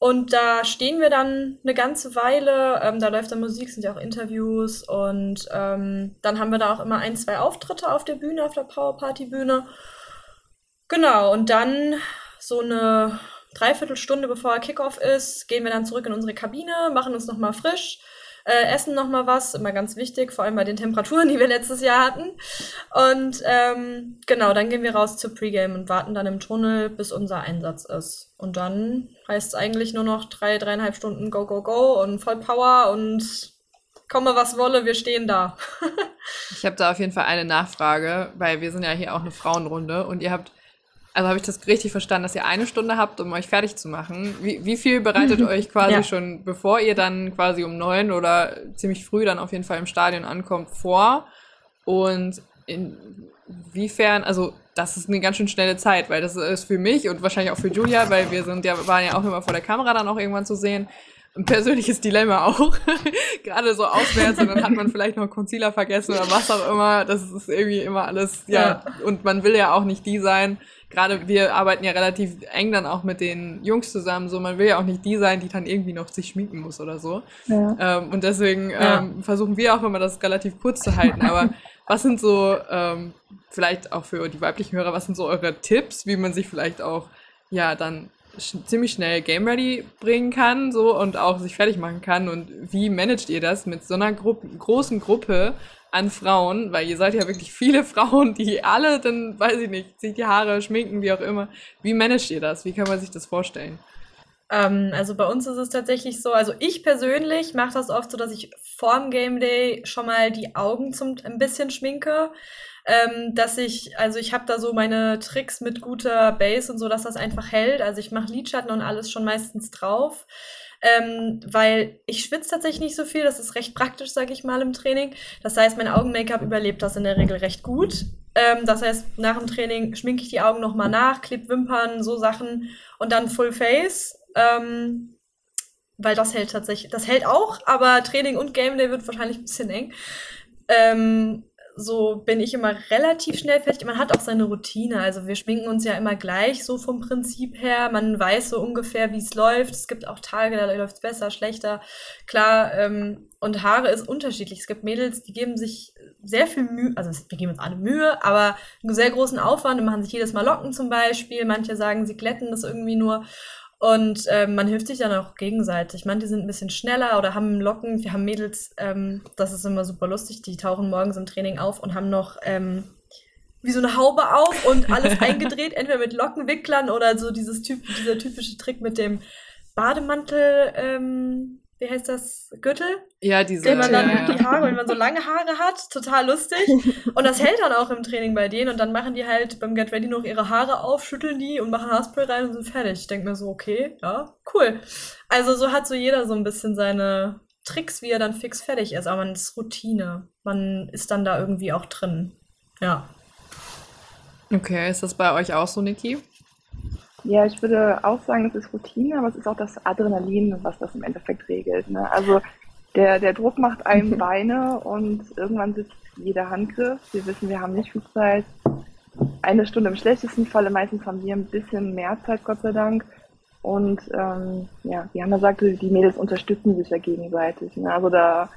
Speaker 1: Und da stehen wir dann eine ganze Weile. Ähm, da läuft dann Musik, sind ja auch Interviews. Und ähm, dann haben wir da auch immer ein, zwei Auftritte auf der Bühne, auf der Power Party Bühne. Genau, und dann so eine Dreiviertelstunde bevor Kickoff ist, gehen wir dann zurück in unsere Kabine, machen uns nochmal frisch, äh, essen noch mal was, immer ganz wichtig, vor allem bei den Temperaturen, die wir letztes Jahr hatten. Und ähm, genau, dann gehen wir raus zur Pre-Game und warten dann im Tunnel, bis unser Einsatz ist. Und dann heißt es eigentlich nur noch drei, dreieinhalb Stunden Go, Go, Go und voll Power und komme was wolle, wir stehen da. (laughs)
Speaker 3: ich habe da auf jeden Fall eine Nachfrage, weil wir sind ja hier auch eine Frauenrunde und ihr habt also habe ich das richtig verstanden, dass ihr eine Stunde habt, um euch fertig zu machen. Wie, wie viel bereitet euch quasi ja. schon, bevor ihr dann quasi um neun oder ziemlich früh dann auf jeden Fall im Stadion ankommt, vor? Und inwiefern, also das ist eine ganz schön schnelle Zeit, weil das ist für mich und wahrscheinlich auch für Julia, weil wir sind ja, waren ja auch immer vor der Kamera dann auch irgendwann zu sehen, ein persönliches Dilemma auch. (laughs) Gerade so auswärts und dann hat man vielleicht noch Concealer vergessen oder was auch immer. Das ist irgendwie immer alles, ja. ja. Und man will ja auch nicht die sein, gerade wir arbeiten ja relativ eng dann auch mit den Jungs zusammen, so man will ja auch nicht die sein, die dann irgendwie noch sich schminken muss oder so. Ja. Ähm, und deswegen ja. ähm, versuchen wir auch immer das relativ kurz zu halten. Aber (laughs) was sind so, ähm, vielleicht auch für die weiblichen Hörer, was sind so eure Tipps, wie man sich vielleicht auch ja dann ziemlich schnell Game Ready bringen kann so und auch sich fertig machen kann und wie managt ihr das mit so einer Gru großen Gruppe an Frauen, weil ihr seid ja wirklich viele (laughs) Frauen, die alle dann, weiß ich nicht, sich die Haare schminken, wie auch immer. Wie managt ihr das? Wie kann man sich das vorstellen?
Speaker 1: Ähm, also bei uns ist es tatsächlich so, also ich persönlich mache das oft so, dass ich vorm Game Day schon mal die Augen zum ein bisschen schminke. Ähm, dass ich, also ich habe da so meine Tricks mit guter Base und so, dass das einfach hält. Also ich mache Lidschatten und alles schon meistens drauf ähm, weil ich schwitze tatsächlich nicht so viel. Das ist recht praktisch, sage ich mal, im Training. Das heißt, mein Augen-Make-up überlebt das in der Regel recht gut. Ähm, das heißt, nach dem Training schminke ich die Augen nochmal nach, kleb Wimpern, so Sachen und dann Full Face. Ähm, weil das hält tatsächlich, das hält auch, aber Training und Game Day wird wahrscheinlich ein bisschen eng. Ähm, so bin ich immer relativ schnell fertig. Man hat auch seine Routine. Also wir schminken uns ja immer gleich so vom Prinzip her. Man weiß so ungefähr, wie es läuft. Es gibt auch Tage, da läuft es besser, schlechter. Klar, ähm, und Haare ist unterschiedlich. Es gibt Mädels, die geben sich sehr viel Mühe, also wir geben uns alle Mühe, aber einen sehr großen Aufwand und machen sich jedes Mal Locken zum Beispiel. Manche sagen, sie glätten das irgendwie nur. Und ähm, man hilft sich dann auch gegenseitig. Manche sind ein bisschen schneller oder haben Locken. Wir haben Mädels, ähm, das ist immer super lustig, die tauchen morgens im Training auf und haben noch ähm, wie so eine Haube auf und alles (laughs) eingedreht, entweder mit Lockenwicklern oder so dieses typ, dieser typische Trick mit dem Bademantel, ähm, wie heißt das, Gürtel?
Speaker 3: Ja, diese.
Speaker 1: Den man dann
Speaker 3: ja,
Speaker 1: die Haare, wenn man so lange Haare hat, total lustig. (laughs) Und das hält dann auch im Training bei denen und dann machen die halt beim Get Ready noch ihre Haare auf, schütteln die und machen Haarspray rein und sind fertig. Ich denke mir so, okay, ja, cool. Also so hat so jeder so ein bisschen seine Tricks, wie er dann fix fertig ist, aber man ist Routine. Man ist dann da irgendwie auch drin. Ja.
Speaker 3: Okay, ist das bei euch auch so, Niki?
Speaker 2: Ja, ich würde auch sagen, es ist Routine, aber es ist auch das Adrenalin, was das im Endeffekt regelt. Ne? Also der, der Druck macht einem (laughs) Beine und irgendwann sitzt jeder Handgriff. Wir wissen, wir haben nicht viel Zeit. Eine Stunde im schlechtesten Falle, meistens haben wir ein bisschen mehr Zeit, Gott sei Dank. Und ähm, ja, wie Hanna sagte, die Mädels unterstützen sich ja gegenseitig. Ne? Also da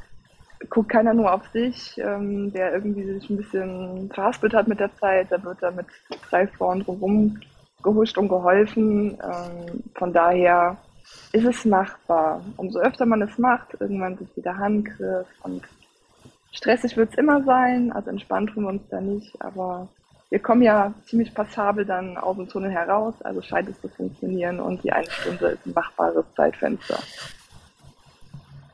Speaker 2: guckt keiner nur auf sich, ähm, der irgendwie sich ein bisschen verhaspelt hat mit der Zeit, da wird da mit drei Frauen drumherum gehuscht und geholfen. Ähm, von daher ist es machbar. Umso öfter man es macht, irgendwann sich wieder Handgriff und stressig wird es immer sein, also entspannt tun wir uns da nicht, aber wir kommen ja ziemlich passabel dann aus dem Tunnel heraus, also scheint es zu funktionieren und die eine Stunde ist ein machbares Zeitfenster.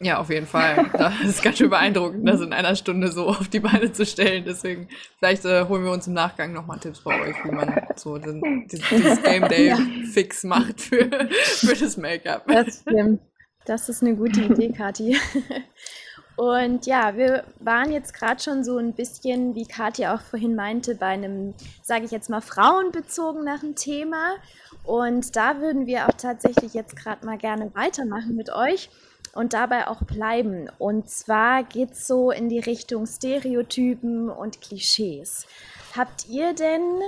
Speaker 3: Ja, auf jeden Fall. Das (laughs) ist ganz schön beeindruckend, das in einer Stunde so auf die Beine zu stellen. Deswegen, vielleicht äh, holen wir uns im Nachgang nochmal Tipps bei euch, wie man so den, dieses, Game Day (laughs) ja. Fix macht für, (laughs) für das Make-up.
Speaker 4: Das stimmt. Das ist eine gute Idee, Kathi. Und ja, wir waren jetzt gerade schon so ein bisschen, wie Katja auch vorhin meinte, bei einem, sage ich jetzt mal, frauenbezogenen Thema. Und da würden wir auch tatsächlich jetzt gerade mal gerne weitermachen mit euch und dabei auch bleiben. Und zwar geht es so in die Richtung Stereotypen und Klischees. Habt ihr denn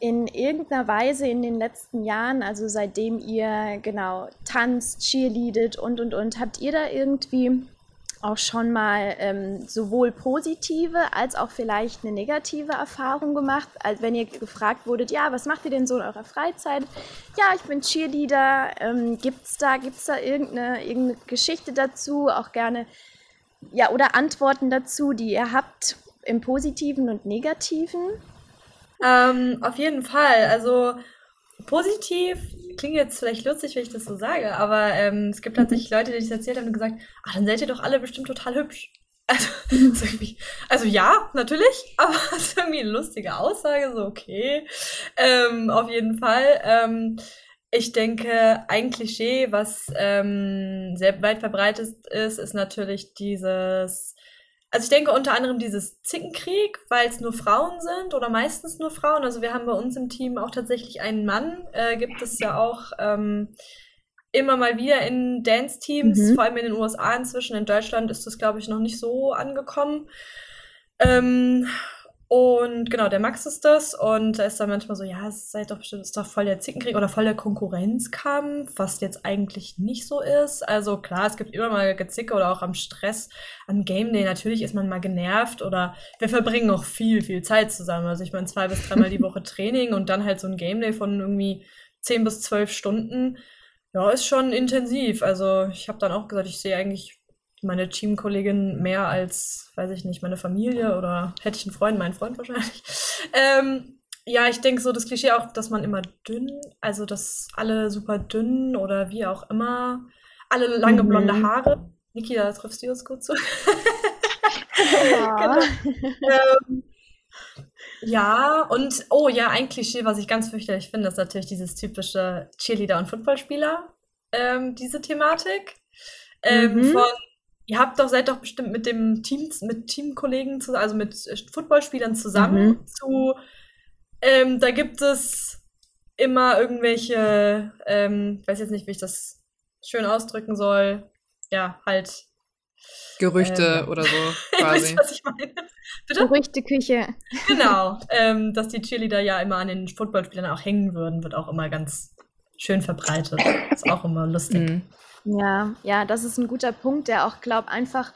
Speaker 4: in irgendeiner Weise in den letzten Jahren, also seitdem ihr genau tanzt, cheerleadet und und und, habt ihr da irgendwie auch schon mal ähm, sowohl positive als auch vielleicht eine negative Erfahrung gemacht, als wenn ihr gefragt wurdet, ja, was macht ihr denn so in eurer Freizeit? Ja, ich bin Cheerleader. Ähm, gibt's da, gibt's da irgendeine, irgendeine Geschichte dazu? Auch gerne, ja, oder Antworten dazu, die ihr habt im Positiven und Negativen?
Speaker 1: Ähm, auf jeden Fall. Also positiv klingt jetzt vielleicht lustig, wenn ich das so sage, aber ähm, es gibt tatsächlich Leute, die das erzählt haben und gesagt, ach, dann seid ihr doch alle bestimmt total hübsch. (laughs) Also, also ja, natürlich, (laughs) aber es ist irgendwie eine lustige Aussage, so okay. Ähm, auf jeden Fall. Ähm, ich denke, ein Klischee, was ähm, sehr weit verbreitet ist, ist natürlich dieses also ich denke unter anderem dieses Zickenkrieg, weil es nur Frauen sind oder meistens nur Frauen. Also wir haben bei uns im Team auch tatsächlich einen Mann, äh, gibt es ja auch ähm, immer mal wieder in Dance-Teams, mhm. vor allem in den USA inzwischen. In Deutschland ist das, glaube ich, noch nicht so angekommen. Ähm, und genau, der Max ist das. Und da ist dann manchmal so, ja, es sei doch bestimmt, ist doch voll der Zickenkrieg oder voll der Konkurrenzkampf, was jetzt eigentlich nicht so ist. Also klar, es gibt immer mal Gezicke oder auch am Stress, am Game Day. Natürlich ist man mal genervt oder wir verbringen auch viel, viel Zeit zusammen. Also ich meine, zwei bis dreimal die (laughs) Woche Training und dann halt so ein Game Day von irgendwie zehn bis zwölf Stunden. Ja, ist schon intensiv. Also ich habe dann auch gesagt, ich sehe eigentlich meine Teamkollegin mehr als, weiß ich nicht, meine Familie oder hätte ich einen Freund, meinen Freund wahrscheinlich. (laughs) Ähm, ja, ich denke so das Klischee auch, dass man immer dünn, also dass alle super dünn oder wie auch immer, alle lange blonde mhm. Haare. Niki, da triffst du uns gut zu. Ja. (laughs) genau. ähm, ja, und oh ja, ein Klischee, was ich ganz fürchterlich finde, ist natürlich dieses typische Cheerleader und Footballspieler, ähm, diese Thematik. Ähm, mhm. Von Ihr habt doch, seid doch bestimmt mit dem Team, mit Teamkollegen, zu, also mit äh, Footballspielern zusammen mhm. zu, ähm, da gibt es immer irgendwelche, ähm, weiß jetzt nicht, wie ich das schön ausdrücken soll, ja, halt.
Speaker 3: Gerüchte ähm, oder so, (laughs) quasi.
Speaker 1: was ich meine? (laughs)
Speaker 4: Bitte? Gerüchteküche.
Speaker 1: Genau, (laughs) ähm, dass die Cheerleader ja immer an den Footballspielern auch hängen würden, wird auch immer ganz schön verbreitet. Ist auch immer lustig. Mhm.
Speaker 4: Ja, ja, das ist ein guter Punkt, der auch, glaube einfach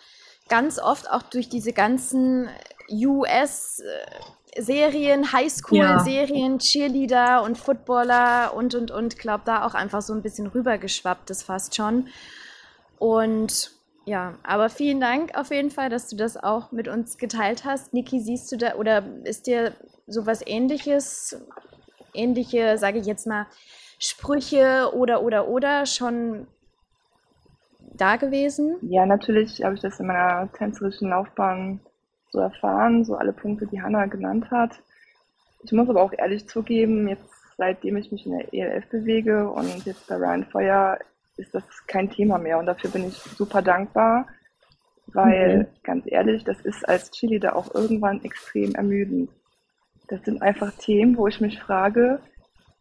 Speaker 4: ganz oft auch durch diese ganzen US-Serien, Highschool-Serien, Cheerleader und Footballer und, und, und, glaube da auch einfach so ein bisschen rübergeschwappt ist fast schon. Und ja, aber vielen Dank auf jeden Fall, dass du das auch mit uns geteilt hast. Niki, siehst du da oder ist dir sowas ähnliches, ähnliche, sage ich jetzt mal, Sprüche oder, oder, oder schon da gewesen?
Speaker 2: Ja, natürlich habe ich das in meiner tänzerischen Laufbahn so erfahren, so alle Punkte, die Hannah genannt hat. Ich muss aber auch ehrlich zugeben, jetzt seitdem ich mich in der ELF bewege und jetzt bei Ryan Feuer ist das kein Thema mehr und dafür bin ich super dankbar, weil mhm. ganz ehrlich, das ist als Chili da auch irgendwann extrem ermüdend. Das sind einfach Themen, wo ich mich frage,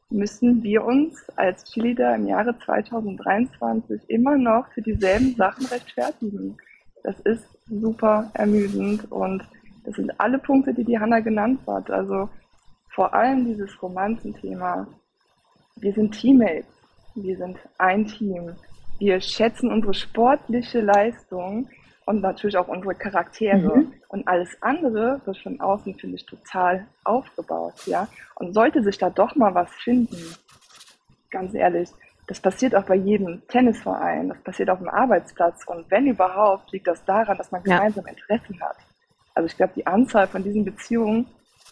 Speaker 2: müssen wir uns als Cheerleader im Jahre 2023 immer noch für dieselben Sachen rechtfertigen. Das ist super ermüdend und das sind alle Punkte, die die Hanna genannt hat. Also vor allem dieses Romanzenthema. Wir sind Teammates, wir sind ein Team. Wir schätzen unsere sportliche Leistung und natürlich auch unsere Charaktere. Mhm. Und alles andere wird von außen, finde ich, total aufgebaut, ja. Und sollte sich da doch mal was finden, ganz ehrlich, das passiert auch bei jedem Tennisverein, das passiert auf dem Arbeitsplatz. Und wenn überhaupt, liegt das daran, dass man gemeinsam ja. Interessen hat. Also ich glaube, die Anzahl von diesen Beziehungen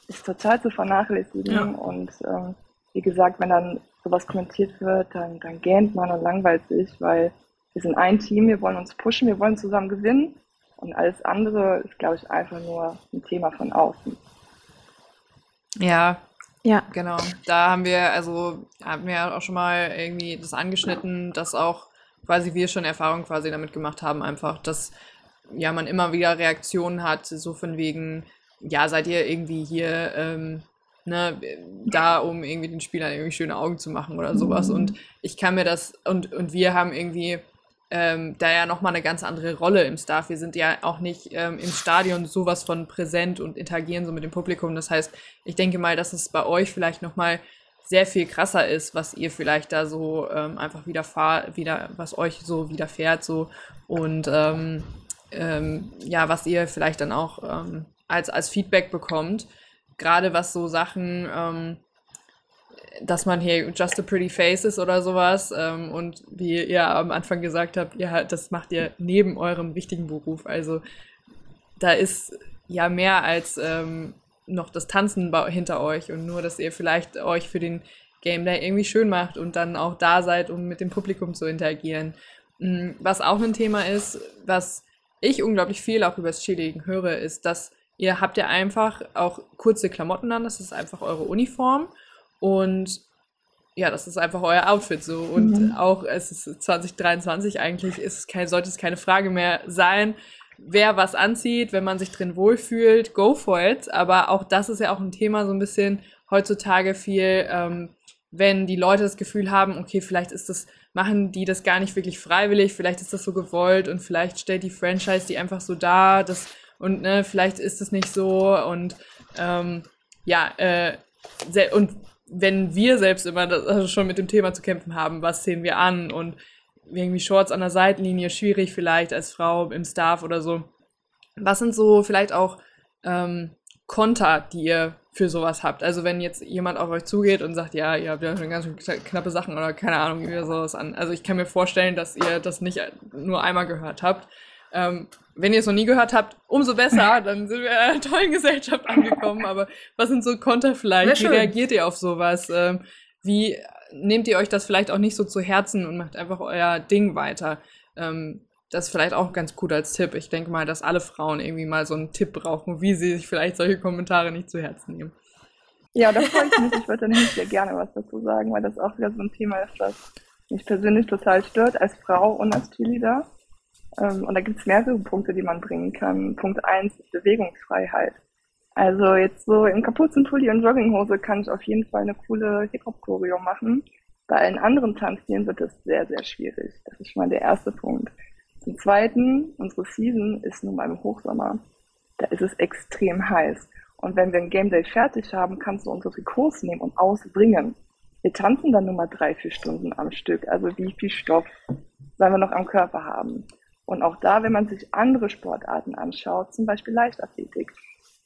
Speaker 2: ist total zu vernachlässigen. Ja. Und ähm, wie gesagt, wenn dann sowas kommentiert wird, dann, dann gähnt man und langweilt sich, weil wir sind ein Team, wir wollen uns pushen, wir wollen zusammen gewinnen. Und alles andere ist, glaube ich, einfach nur ein Thema von außen.
Speaker 3: Ja, ja. Genau. Da haben wir, also haben wir auch schon mal irgendwie das angeschnitten, dass auch quasi wir schon Erfahrung quasi damit gemacht haben, einfach, dass ja man immer wieder Reaktionen hat, so von wegen, ja, seid ihr irgendwie hier ähm, ne, da, um irgendwie den Spielern irgendwie schöne Augen zu machen oder sowas. Mhm. Und ich kann mir das, und, und wir haben irgendwie ähm, da ja nochmal eine ganz andere Rolle im Staff. Wir sind ja auch nicht ähm, im Stadion sowas von präsent und interagieren so mit dem Publikum. Das heißt, ich denke mal, dass es bei euch vielleicht nochmal sehr viel krasser ist, was ihr vielleicht da so ähm, einfach widerfahrt, wieder, was euch so widerfährt, so und ähm, ähm, ja, was ihr vielleicht dann auch ähm, als, als Feedback bekommt. Gerade was so Sachen ähm, dass man hier just a pretty face ist oder sowas. Ähm, und wie ihr am Anfang gesagt habt, ihr, das macht ihr neben eurem richtigen Beruf. Also da ist ja mehr als ähm, noch das Tanzen hinter euch und nur, dass ihr vielleicht euch für den Game Day irgendwie schön macht und dann auch da seid, um mit dem Publikum zu interagieren. Mm, was auch ein Thema ist, was ich unglaublich viel auch über das Cheerleading höre, ist, dass ihr habt ja einfach auch kurze Klamotten an, das ist einfach eure Uniform und ja, das ist einfach euer Outfit so. Und mhm. auch es ist 2023 eigentlich, ist es kein, sollte es keine Frage mehr sein, wer was anzieht, wenn man sich drin wohlfühlt, go for it. Aber auch das ist ja auch ein Thema so ein bisschen heutzutage viel, ähm, wenn die Leute das Gefühl haben, okay, vielleicht ist das, machen die das gar nicht wirklich freiwillig, vielleicht ist das so gewollt und vielleicht stellt die Franchise die einfach so dar, das, und ne, vielleicht ist es nicht so und ähm, ja, äh, und wenn wir selbst immer das, also schon mit dem Thema zu kämpfen haben, was sehen wir an und irgendwie Shorts an der Seitenlinie, schwierig vielleicht als Frau im Staff oder so. Was sind so vielleicht auch ähm, Konter, die ihr für sowas habt? Also wenn jetzt jemand auf euch zugeht und sagt, ja, ihr habt ja schon ganz knappe Sachen oder keine Ahnung, wie wir sowas an. Also ich kann mir vorstellen, dass ihr das nicht nur einmal gehört habt. Ähm, wenn ihr es noch nie gehört habt, umso besser, (laughs) dann sind wir in einer tollen Gesellschaft angekommen. Aber was sind so Konter vielleicht? Wie reagiert ihr auf sowas? Ähm, wie nehmt ihr euch das vielleicht auch nicht so zu Herzen und macht einfach euer Ding weiter? Ähm, das ist vielleicht auch ganz gut als Tipp. Ich denke mal, dass alle Frauen irgendwie mal so einen Tipp brauchen, wie sie sich vielleicht solche Kommentare nicht zu Herzen nehmen.
Speaker 2: Ja, da freue ich mich. Ich würde dann nämlich sehr gerne was dazu sagen, weil das auch wieder so ein Thema ist, das mich persönlich total stört als Frau und als Cheerleader. Ähm, und da gibt es mehrere Punkte, die man bringen kann. Punkt eins ist Bewegungsfreiheit. Also jetzt so im Kapuzenpulli und Jogginghose kann ich auf jeden Fall eine coole Hip-Hop-Choreo machen. Bei allen anderen Tanzstilen wird es sehr, sehr schwierig. Das ist schon mal der erste Punkt. Zum Zweiten, unsere Season ist nun mal im Hochsommer. Da ist es extrem heiß. Und wenn wir ein Game Day fertig haben, kannst du unsere Trikots nehmen und ausbringen. Wir tanzen dann nur mal drei, vier Stunden am Stück. Also wie viel Stoff sollen wir noch am Körper haben? Und auch da, wenn man sich andere Sportarten anschaut, zum Beispiel Leichtathletik,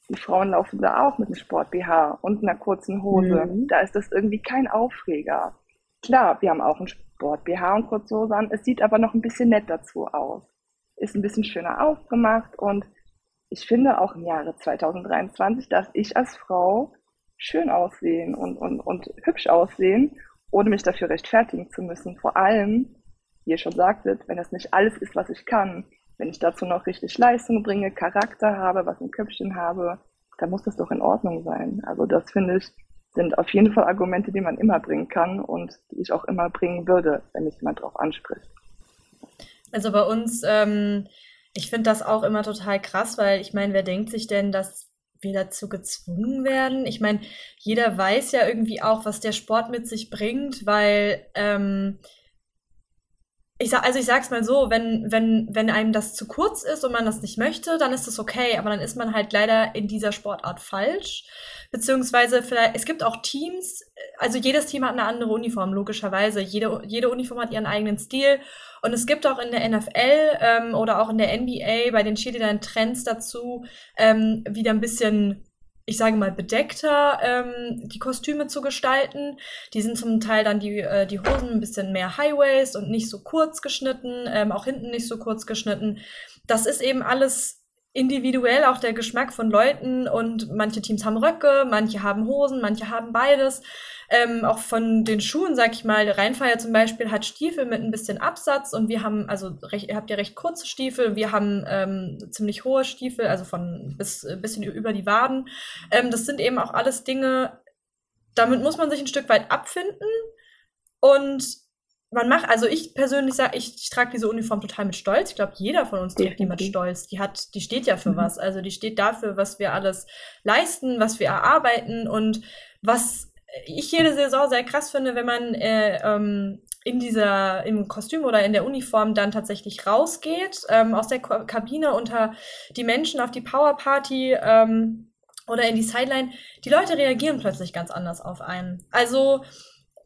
Speaker 2: die Frauen laufen da auch mit einem Sport-BH und einer kurzen Hose. Mhm. Da ist das irgendwie kein Aufreger. Klar, wir haben auch einen Sport-BH und kurze Hose an. Es sieht aber noch ein bisschen nett dazu aus. Ist ein bisschen schöner aufgemacht und ich finde auch im Jahre 2023, dass ich als Frau schön aussehen und, und, und hübsch aussehen ohne mich dafür rechtfertigen zu müssen. Vor allem, wie ihr schon sagtet, wenn das nicht alles ist, was ich kann, wenn ich dazu noch richtig Leistung bringe, Charakter habe, was im Köpfchen habe, dann muss das doch in Ordnung sein. Also das finde ich, sind auf jeden Fall Argumente, die man immer bringen kann und die ich auch immer bringen würde, wenn mich jemand darauf anspricht.
Speaker 1: Also bei uns, ähm, ich finde das auch immer total krass, weil ich meine, wer denkt sich denn, dass wir dazu gezwungen werden? Ich meine, jeder weiß ja irgendwie auch, was der Sport mit sich bringt, weil ähm, ich sag, also ich sag's mal so, wenn, wenn, wenn einem das zu kurz ist und man das nicht möchte, dann ist das okay, aber dann ist man halt leider in dieser Sportart falsch. Beziehungsweise vielleicht, es gibt auch Teams, also jedes Team hat eine andere Uniform, logischerweise. Jede, jede Uniform hat ihren eigenen Stil. Und es gibt auch in der NFL ähm, oder auch in der NBA bei den Cheerleadern Trends dazu, ähm, wieder ein bisschen ich sage mal, bedeckter ähm, die Kostüme zu gestalten. Die sind zum Teil dann die, äh, die Hosen ein bisschen mehr Highways und nicht so kurz geschnitten, ähm, auch hinten nicht so kurz geschnitten. Das ist eben alles individuell auch der Geschmack von Leuten und manche Teams haben Röcke, manche haben Hosen, manche haben beides. Ähm, auch von den Schuhen, sag ich mal, Rheinfeier zum Beispiel hat Stiefel mit ein bisschen Absatz und wir haben, also recht, ihr habt ja recht kurze Stiefel, wir haben ähm, ziemlich hohe Stiefel, also von bis ein bisschen über die Waden. Ähm, das sind eben auch alles Dinge, damit muss man sich ein Stück weit abfinden und man macht, also ich persönlich sage, ich, ich trage diese Uniform total mit Stolz. Ich glaube, jeder von uns trägt die mit Stolz. Die hat, die steht ja für mhm. was. Also die steht dafür, was wir alles leisten, was wir erarbeiten und was ich jede Saison sehr krass finde, wenn man äh, ähm, in dieser, im Kostüm oder in der Uniform dann tatsächlich rausgeht, ähm, aus der Ko Kabine unter die Menschen auf die Powerparty ähm, oder in die Sideline. Die Leute reagieren plötzlich ganz anders auf einen. Also,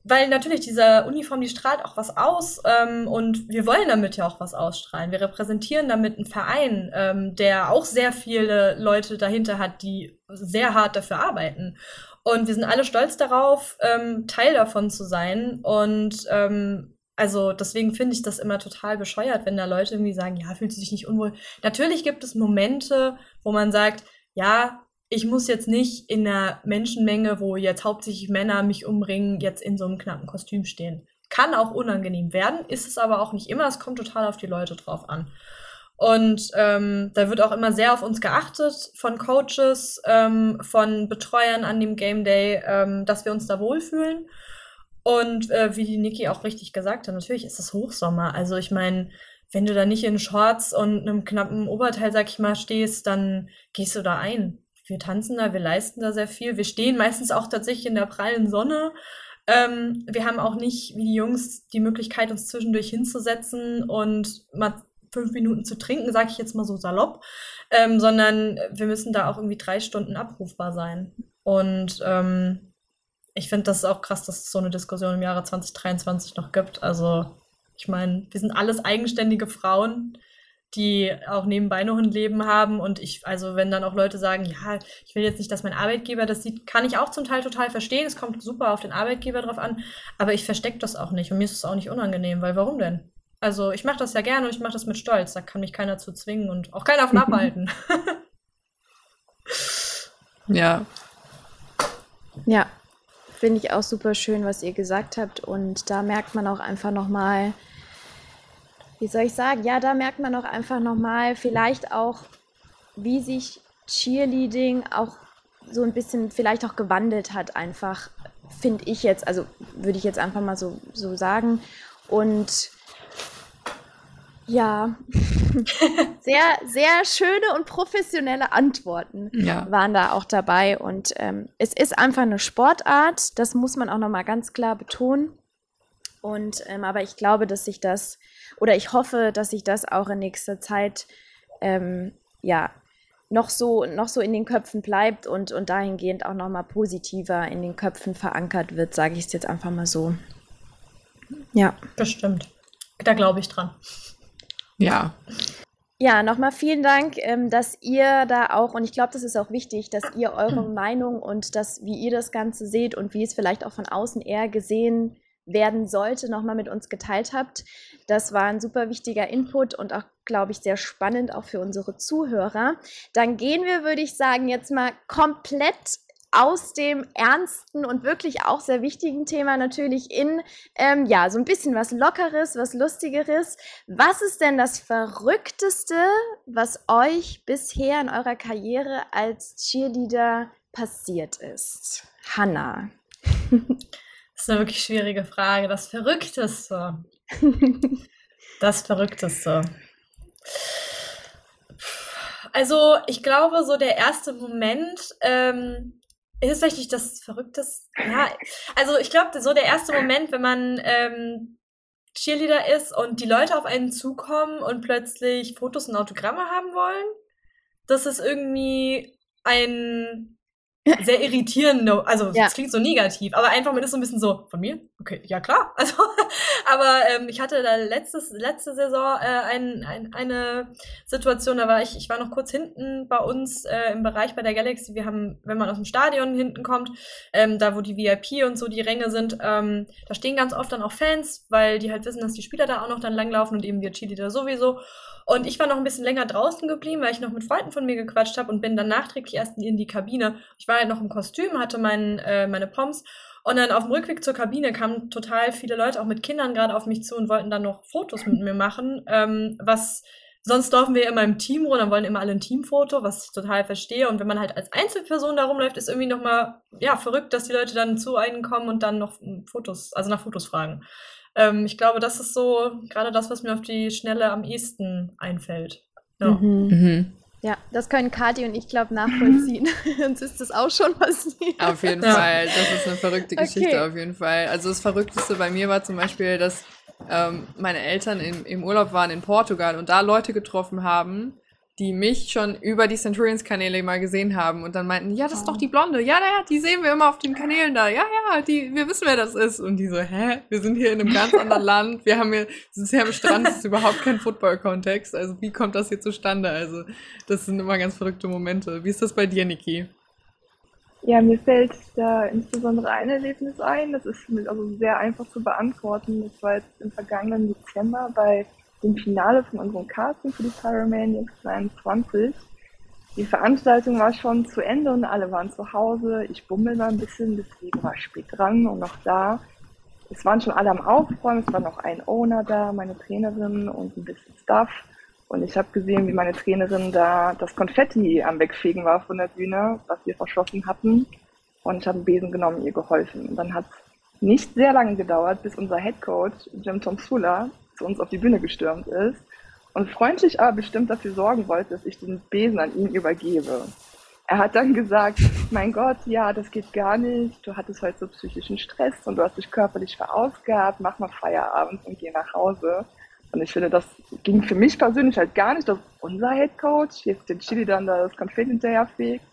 Speaker 1: weil natürlich diese Uniform, die strahlt auch was aus ähm, und wir wollen damit ja auch was ausstrahlen. Wir repräsentieren damit einen Verein, ähm, der auch sehr viele Leute dahinter hat, die sehr hart dafür arbeiten. Und wir sind alle stolz darauf, ähm, Teil davon zu sein. Und ähm, also deswegen finde ich das immer total bescheuert, wenn da Leute irgendwie sagen, ja, fühlt sie sich nicht unwohl. Natürlich gibt es Momente, wo man sagt, ja, ich muss jetzt nicht in einer Menschenmenge, wo jetzt hauptsächlich Männer mich umbringen, jetzt in so einem knappen Kostüm stehen. Kann auch unangenehm werden, ist es aber auch nicht immer. Es kommt total auf die Leute drauf an. Und ähm, da wird auch immer sehr auf uns geachtet von Coaches, ähm, von Betreuern an dem Game Day, ähm, dass wir uns da wohlfühlen. Und äh, wie die Niki auch richtig gesagt hat, natürlich ist es Hochsommer. Also ich meine, wenn du da nicht in Shorts und einem knappen Oberteil, sag ich mal, stehst, dann gehst du da ein. Wir tanzen da, wir leisten da sehr viel. Wir stehen meistens auch tatsächlich in der prallen Sonne. Ähm, wir haben auch nicht, wie die Jungs, die Möglichkeit, uns zwischendurch hinzusetzen und mal fünf Minuten zu trinken, sage ich jetzt mal so salopp, ähm, sondern wir müssen da auch irgendwie drei Stunden abrufbar sein. Und ähm, ich finde das auch krass, dass es so eine Diskussion im Jahre 2023 noch gibt. Also ich meine, wir sind alles eigenständige Frauen, die auch nebenbei noch ein Leben haben. Und ich, also wenn dann auch Leute sagen, ja, ich will jetzt nicht, dass mein Arbeitgeber das sieht, kann ich auch zum Teil total verstehen. Es kommt super auf den Arbeitgeber drauf an, aber ich verstecke das auch nicht und mir ist es auch nicht unangenehm, weil warum denn? Also ich mache das ja gerne und ich mache das mit Stolz. Da kann mich keiner zu zwingen und auch keiner von (laughs) abhalten.
Speaker 3: ja.
Speaker 4: Ja, finde ich auch super schön, was ihr gesagt habt. Und da merkt man auch einfach nochmal, wie soll ich sagen, ja, da merkt man auch einfach nochmal vielleicht auch, wie sich Cheerleading auch so ein bisschen vielleicht auch gewandelt hat, einfach, finde ich jetzt, also würde ich jetzt einfach mal so, so sagen. Und ja, (laughs) sehr, sehr schöne und professionelle Antworten ja. waren da auch dabei. Und ähm, es ist einfach eine Sportart, das muss man auch nochmal ganz klar betonen. Und ähm, aber ich glaube, dass sich das, oder ich hoffe, dass sich das auch in nächster Zeit ähm, ja noch so, noch so in den Köpfen bleibt und, und dahingehend auch nochmal positiver in den Köpfen verankert wird, sage ich es jetzt einfach mal so.
Speaker 1: Ja. Bestimmt. Da glaube ich dran.
Speaker 3: Ja.
Speaker 4: Ja, nochmal vielen Dank, ähm, dass ihr da auch, und ich glaube, das ist auch wichtig, dass ihr eure Meinung und das, wie ihr das Ganze seht und wie es vielleicht auch von außen eher gesehen werden sollte, nochmal mit uns geteilt habt. Das war ein super wichtiger Input und auch, glaube ich, sehr spannend auch für unsere Zuhörer. Dann gehen wir, würde ich sagen, jetzt mal komplett aus dem ernsten und wirklich auch sehr wichtigen Thema natürlich in, ähm, ja, so ein bisschen was Lockeres, was Lustigeres. Was ist denn das Verrückteste, was euch bisher in eurer Karriere als Cheerleader passiert ist? Hanna. (laughs)
Speaker 1: Das ist eine wirklich schwierige Frage. Das Verrückteste. (laughs) Das Verrückteste. Also, ich glaube, so der erste Moment, ähm, ist tatsächlich das Verrückteste? Ja, also ich glaube, so der erste Moment, wenn man ähm, Cheerleader ist und die Leute auf einen zukommen und plötzlich Fotos und Autogramme haben wollen, das ist irgendwie ein (laughs) sehr irritierend, also
Speaker 4: Ja.
Speaker 1: es klingt so negativ, aber einfach man ist so ein bisschen so, von mir? Okay, ja klar. (laughs) Also, aber ähm, ich hatte da letztes, letzte Saison äh, ein, ein, eine Situation, da war ich, ich war noch kurz hinten bei uns äh, im Bereich bei der Galaxy. Wir haben, wenn man aus dem Stadion hinten kommt, ähm, da wo die VIP und so die Ränge sind, ähm, da stehen ganz oft dann auch Fans, weil die halt wissen, dass die Spieler da auch noch dann langlaufen und eben wir Cheerleader sowieso. Und ich war noch ein bisschen länger draußen geblieben, weil ich noch mit Freunden von mir gequatscht habe und bin dann nachträglich erst in die Kabine. Ich war halt noch im Kostüm, hatte mein, äh, meine Pomps. Und dann auf dem Rückweg zur Kabine kamen total viele Leute, auch mit Kindern gerade auf mich zu und wollten dann noch Fotos mit mir machen. Ähm, was sonst laufen wir immer im Team rum, dann wollen immer alle ein Teamfoto, was ich total verstehe. Und wenn man halt als Einzelperson da rumläuft, ist irgendwie nochmal ja, verrückt, dass die Leute dann zu einem kommen und dann noch Fotos, also nach Fotos fragen. Ähm, ich glaube, das ist so gerade das, was mir auf die Schnelle am ehesten einfällt. Ja.
Speaker 4: Mhm.
Speaker 3: Mhm.
Speaker 4: Ja, das können Kathi und ich, glaube nachvollziehen. (laughs) (laughs) Uns ist das auch schon passiert.
Speaker 3: Auf jeden
Speaker 1: Ja.
Speaker 3: Fall, das ist eine verrückte Geschichte
Speaker 4: Okay.
Speaker 3: auf jeden Fall. Also das Verrückteste bei mir war zum Beispiel, dass ähm, meine Eltern im, im Urlaub waren in Portugal und da Leute getroffen haben, die mich schon über die Centurions-Kanäle mal gesehen haben und dann meinten, ja, das ist doch die Blonde, ja, ja, die sehen wir immer auf den Kanälen da, ja, ja, die, wir wissen, wer das ist. Und die so, hä, wir sind hier in einem ganz anderen Land, wir haben hier, sind hier am Strand, das ist überhaupt kein Football-Kontext, also wie kommt das hier zustande? Also das sind immer ganz verrückte Momente. Wie ist das bei dir, Niki?
Speaker 2: Ja, mir fällt da insbesondere ein Erlebnis ein. Das ist also sehr einfach zu beantworten. Das war jetzt im vergangenen Dezember bei dem Finale von unserem Casting für die Pyromaniacs 22. Die Veranstaltung war schon zu Ende und alle waren zu Hause. Ich bummel mal ein bisschen, deswegen war spät dran und noch da. Es waren schon alle am Aufräumen, es war noch ein Owner da, meine Trainerin und ein bisschen Stuff. Und ich habe gesehen, wie meine Trainerin da das Konfetti am Wegfegen war von der Bühne, was wir verschossen hatten. Und ich habe einen Besen genommen, ihr geholfen. Und dann hat es nicht sehr lange gedauert, bis unser Headcoach, Jim Tomsula, zu uns auf die Bühne gestürmt ist und freundlich aber bestimmt dafür sorgen wollte, dass ich den Besen an ihn übergebe. Er hat dann gesagt, mein Gott, ja, das geht gar nicht. Du hattest heute so psychischen Stress und du hast dich körperlich verausgabt. Mach mal Feierabend und geh nach Hause. Und ich finde, das ging für mich persönlich halt gar nicht, dass unser Headcoach jetzt den Chili dann da das Konfetti hinterherfegt.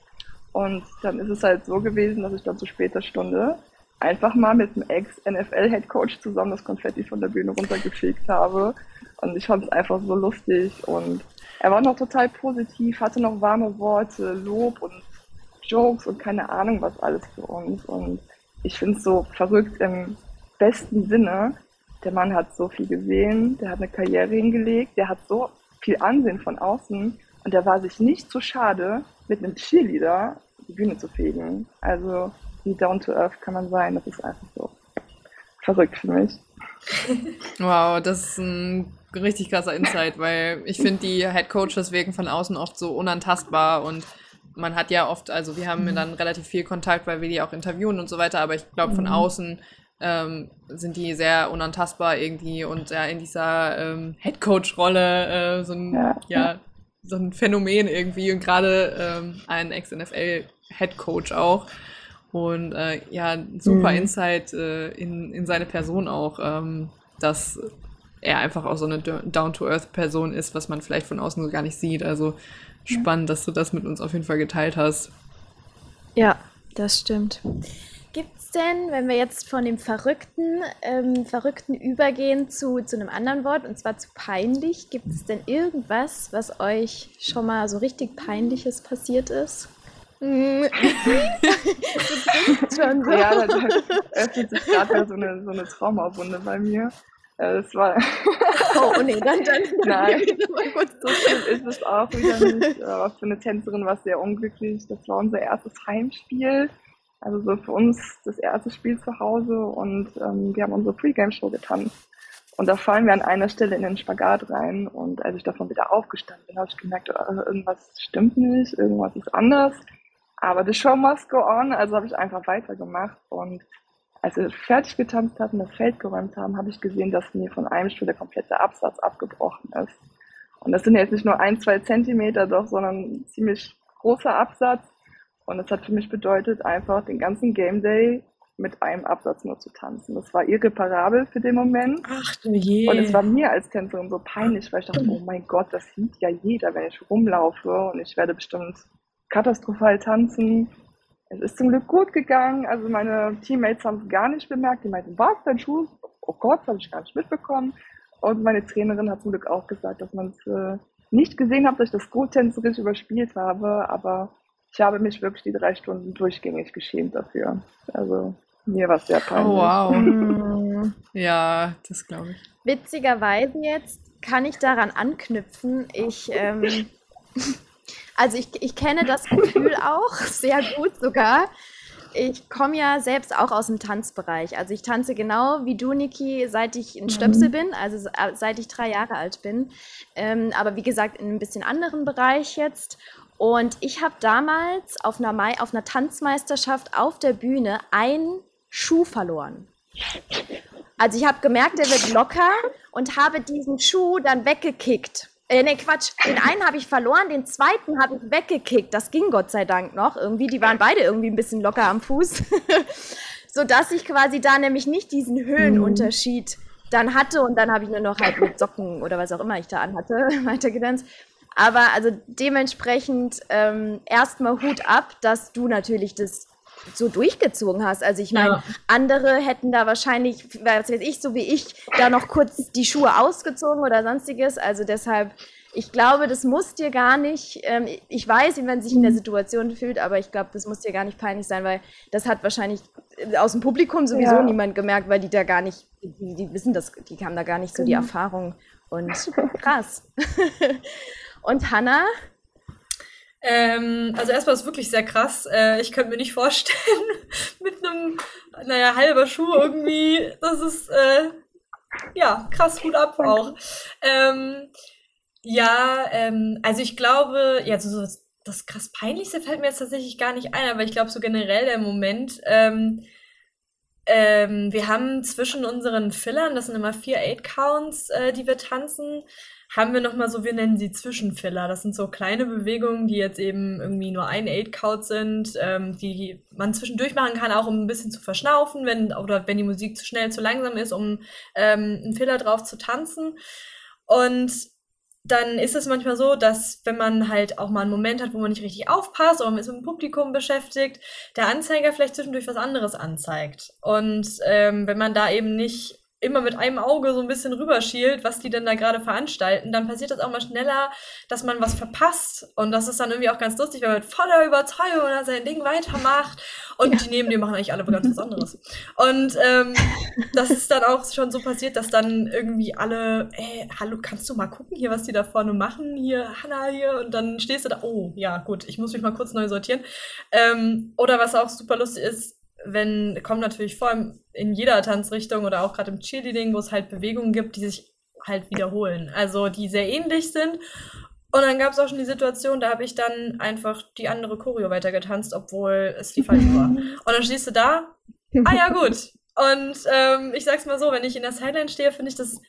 Speaker 2: Und dann ist es halt so gewesen, dass ich dann zu später Stunde einfach mal mit einem Ex-NFL-Headcoach zusammen das Konfetti von der Bühne runtergefegt habe. Und ich fand es einfach so lustig. Und er war noch total positiv, hatte noch warme Worte, Lob und Jokes und keine Ahnung was alles für uns. Und ich finde es so verrückt im besten Sinne. Der Mann hat so viel gesehen, der hat eine Karriere hingelegt, der hat so viel Ansehen von außen und der war sich nicht zu schade, mit einem Cheerleader die Bühne zu fegen. Also wie down to earth kann man sein, das ist einfach so verrückt für mich.
Speaker 3: Wow, das ist ein richtig krasser Insight, weil ich finde, die Head Coaches wirken von außen oft so unantastbar und man hat ja oft, also wir haben dann relativ viel Kontakt, weil wir die auch interviewen und so weiter, aber ich glaube, von
Speaker 1: Mhm.
Speaker 3: außen ähm, sind die sehr unantastbar irgendwie und ja, in dieser ähm, Head Coach-Rolle äh, so ein, ja.
Speaker 2: Ja.
Speaker 3: so ein Phänomen irgendwie und gerade ähm, ein Ex-NFL-Head Coach auch. Und äh, ja, super
Speaker 2: Mhm.
Speaker 3: Insight äh, in, in seine Person auch, ähm, dass er einfach auch so eine Do- Down-to-Earth-Person ist, was man vielleicht von außen so gar nicht sieht. Also spannend, dass du das mit uns auf jeden Fall geteilt hast.
Speaker 4: Ja, das stimmt. Gibt's denn, wenn wir jetzt von dem Verrückten, ähm, Verrückten übergehen zu, zu einem anderen Wort, und zwar zu peinlich, gibt es denn irgendwas, was euch schon mal so richtig Peinliches passiert ist? Grinst schon so.
Speaker 2: Ja, da, öffnet sich gerade so eine, so eine Traumawunde bei mir. Äh, Das war,
Speaker 4: Oh, oh nee, dann, dann, dann
Speaker 2: Nein.
Speaker 4: mal kurz
Speaker 2: so schlimm ist es auch wieder nicht. (laughs) Aber für eine Tänzerin war es sehr unglücklich. Das war unser erstes Heimspiel Also so für uns das erste Spiel zu Hause und ähm, wir haben unsere Pre-Game-Show getanzt. Und da fallen wir an einer Stelle in den Spagat rein. Und als ich davon wieder aufgestanden bin, habe ich gemerkt, oh, irgendwas stimmt nicht, irgendwas ist anders. Aber the show must go on, also habe ich einfach weitergemacht. Und als wir fertig getanzt hatten, das Feld geräumt haben, habe ich gesehen, dass mir von einem Stuhl der komplette Absatz abgebrochen ist. Und das sind jetzt nicht nur ein, zwei Zentimeter doch, sondern ein ziemlich großer Absatz. Und das hat für mich bedeutet, einfach den ganzen Game Day mit einem Absatz nur zu tanzen. Das war irreparabel für den Moment.
Speaker 1: Ach du je.
Speaker 2: Und es war mir als Tänzerin so peinlich, weil ich dachte, oh mein Gott, das sieht ja jeder, wenn ich rumlaufe und ich werde bestimmt katastrophal tanzen. Es ist zum Glück gut gegangen. Also meine Teammates haben es gar nicht bemerkt. Die meinten, was, dein Schuh? Oh Gott, das habe ich gar nicht mitbekommen. Und meine Trainerin hat zum Glück auch gesagt, dass man es äh, nicht gesehen hat, dass ich das gut tänzerisch überspielt habe, aber ich habe mich wirklich die drei Stunden durchgängig geschämt dafür. Also mir war es sehr peinlich.
Speaker 3: Oh, wow. (laughs) Ja, das glaube ich.
Speaker 4: Witzigerweise jetzt kann ich daran anknüpfen. Ich, ähm, also ich, ich kenne das Gefühl auch sehr gut sogar. Ich komme ja selbst auch aus dem Tanzbereich. Also ich tanze genau wie du, Niki, seit ich ein Stöpsel mhm. bin, also seit ich drei Jahre alt bin. Ähm, aber wie gesagt, in einem bisschen anderen Bereich jetzt. Und ich habe damals auf einer, Mai, auf einer Tanzmeisterschaft auf der Bühne einen Schuh verloren. Also ich habe gemerkt, der wird locker und habe diesen Schuh dann weggekickt. Äh, nee, Quatsch. Den einen habe ich verloren, den zweiten habe ich weggekickt. Das ging Gott sei Dank noch. Irgendwie, die waren beide irgendwie ein bisschen locker am Fuß. (laughs) Sodass ich quasi da nämlich nicht diesen Höhenunterschied dann hatte und dann habe ich nur noch halt mit Socken oder was auch immer ich da anhatte (laughs) weitergetanzt. Aber also dementsprechend ähm, erstmal Hut ab, dass du natürlich das so durchgezogen hast. Also ich meine, ja. andere hätten da wahrscheinlich, was weiß ich, so wie ich, da noch kurz die Schuhe ausgezogen oder sonstiges. Also deshalb, ich glaube, das muss dir gar nicht, ähm, ich weiß, wie man sich in der mhm. Situation fühlt, aber ich glaube, das muss dir gar nicht peinlich sein, weil das hat wahrscheinlich aus dem Publikum sowieso ja. niemand gemerkt, weil die da gar nicht, die, die wissen das, die haben da gar nicht so die mhm. Erfahrung. Und krass. (laughs) Und Hannah?
Speaker 1: Ähm, also erstmal ist es wirklich sehr krass. Äh, ich könnte mir nicht vorstellen, (laughs) mit einem, naja, halber Schuh irgendwie, das ist, äh, ja, krass, gut ab auch. Ähm, ja, ähm, also ich glaube, ja, so, so das krass Peinlichste fällt mir jetzt tatsächlich gar nicht ein, aber ich glaube so generell der Moment, ähm, ähm, wir haben zwischen unseren Fillern, das sind immer vier Eight-Counts, äh, die wir tanzen, haben wir nochmal so, wir nennen sie Zwischenfiller. Das sind so kleine Bewegungen, die jetzt eben irgendwie nur ein Eight-Count sind, ähm, die man zwischendurch machen kann, auch um ein bisschen zu verschnaufen, wenn, oder wenn die Musik zu schnell, zu langsam ist, um ähm, einen Filler drauf zu tanzen. Und dann ist es manchmal so, dass wenn man halt auch mal einen Moment hat, wo man nicht richtig aufpasst oder man ist mit dem Publikum beschäftigt, der Anzeiger vielleicht zwischendurch was anderes anzeigt. Und ähm, wenn man da eben nicht immer mit einem Auge so ein bisschen rüberschielt, was die denn da gerade veranstalten, dann passiert das auch mal schneller, dass man was verpasst. Und das ist dann irgendwie auch ganz lustig, wenn man mit voller Überzeugung dann sein Ding weitermacht und ja. die neben dir machen eigentlich alle ganz was anderes. Und ähm, das ist dann auch schon so passiert, dass dann irgendwie alle, ey, hallo, kannst du mal gucken hier, was die da vorne machen? Hier, Hanna hier. Und dann stehst du da, oh, ja, gut, ich muss mich mal kurz neu sortieren. Ähm, oder was auch super lustig ist, wenn, kommt natürlich vor allem in jeder Tanzrichtung oder auch gerade im Cheerleading, wo es halt Bewegungen gibt, die sich halt wiederholen. Also die sehr ähnlich sind. Und dann gab es auch schon die Situation, da habe ich dann einfach die andere Choreo weitergetanzt, obwohl es die falsche war. Und dann stehst du da, ah ja, gut. Und ähm, ich sag's mal so, wenn ich in der Sideline stehe, finde ich das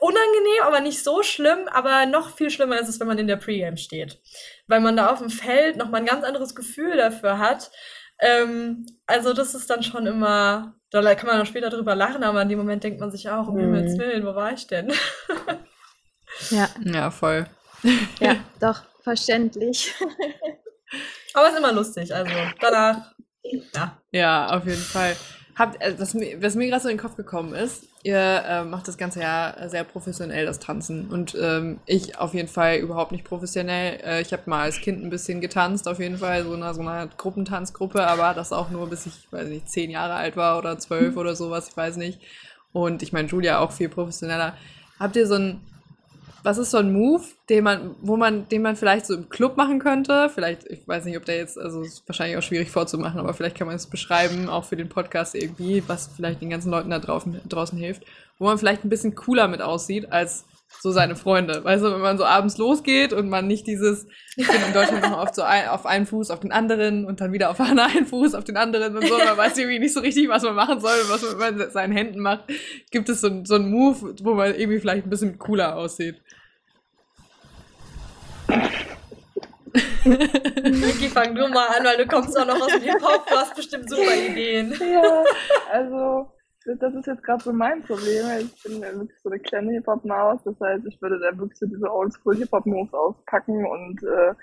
Speaker 1: unangenehm, aber nicht so schlimm. Aber noch viel schlimmer ist es, wenn man in der Pre-Game steht. Weil man da auf dem Feld nochmal ein ganz anderes Gefühl dafür hat. Ähm, also das ist dann schon immer, da kann man noch später drüber lachen, aber in dem Moment denkt man sich auch, um mhm. Himmels Willen, wo war ich denn?
Speaker 3: ja. (laughs) Ja, voll.
Speaker 4: Ja, (laughs) doch, verständlich.
Speaker 1: aber es ist immer lustig, also danach, ja.
Speaker 3: Ja, auf jeden Fall. Habt, also was, mir, was mir gerade so in den Kopf gekommen ist, ihr äh, macht das Ganze ja sehr professionell, das Tanzen. Und ähm, ich auf jeden Fall überhaupt nicht professionell. Äh, ich habe mal als Kind ein bisschen getanzt, auf jeden Fall, so einer so einer Gruppentanzgruppe, aber das auch nur bis ich, weiß nicht, zehn Jahre alt war oder zwölf oder sowas, ich weiß nicht. Und ich meine, Julia auch viel professioneller. Habt ihr so ein was ist so ein Move, den man, wo man, den man vielleicht so im Club machen könnte? Vielleicht, ich weiß nicht, ob der jetzt, also ist wahrscheinlich auch schwierig vorzumachen, aber vielleicht kann man es beschreiben, auch für den Podcast irgendwie, was vielleicht den ganzen Leuten da draußen, draußen hilft, wo man vielleicht ein bisschen cooler mit aussieht als so seine Freunde. Weißt du, wenn man so abends losgeht und man nicht dieses, ich bin in Deutschland noch oft so ein, auf einen Fuß auf den anderen und dann wieder auf (laughs) einen Fuß auf den anderen und so. Man weiß irgendwie nicht so richtig, was man machen soll und was man mit seinen Händen macht. Gibt es so, so einen Move, wo man irgendwie vielleicht ein bisschen cooler aussieht?
Speaker 1: Vicky, fang du mal an, weil du kommst auch noch aus dem Hip-Hop, du hast bestimmt super Ideen.
Speaker 2: Ja, also das ist jetzt gerade so mein Problem. Ich bin wirklich so eine kleine Hip-Hop-Maus. Das heißt, ich würde da wirklich so diese Oldschool-Hip-Hop-Moves auspacken. Und äh,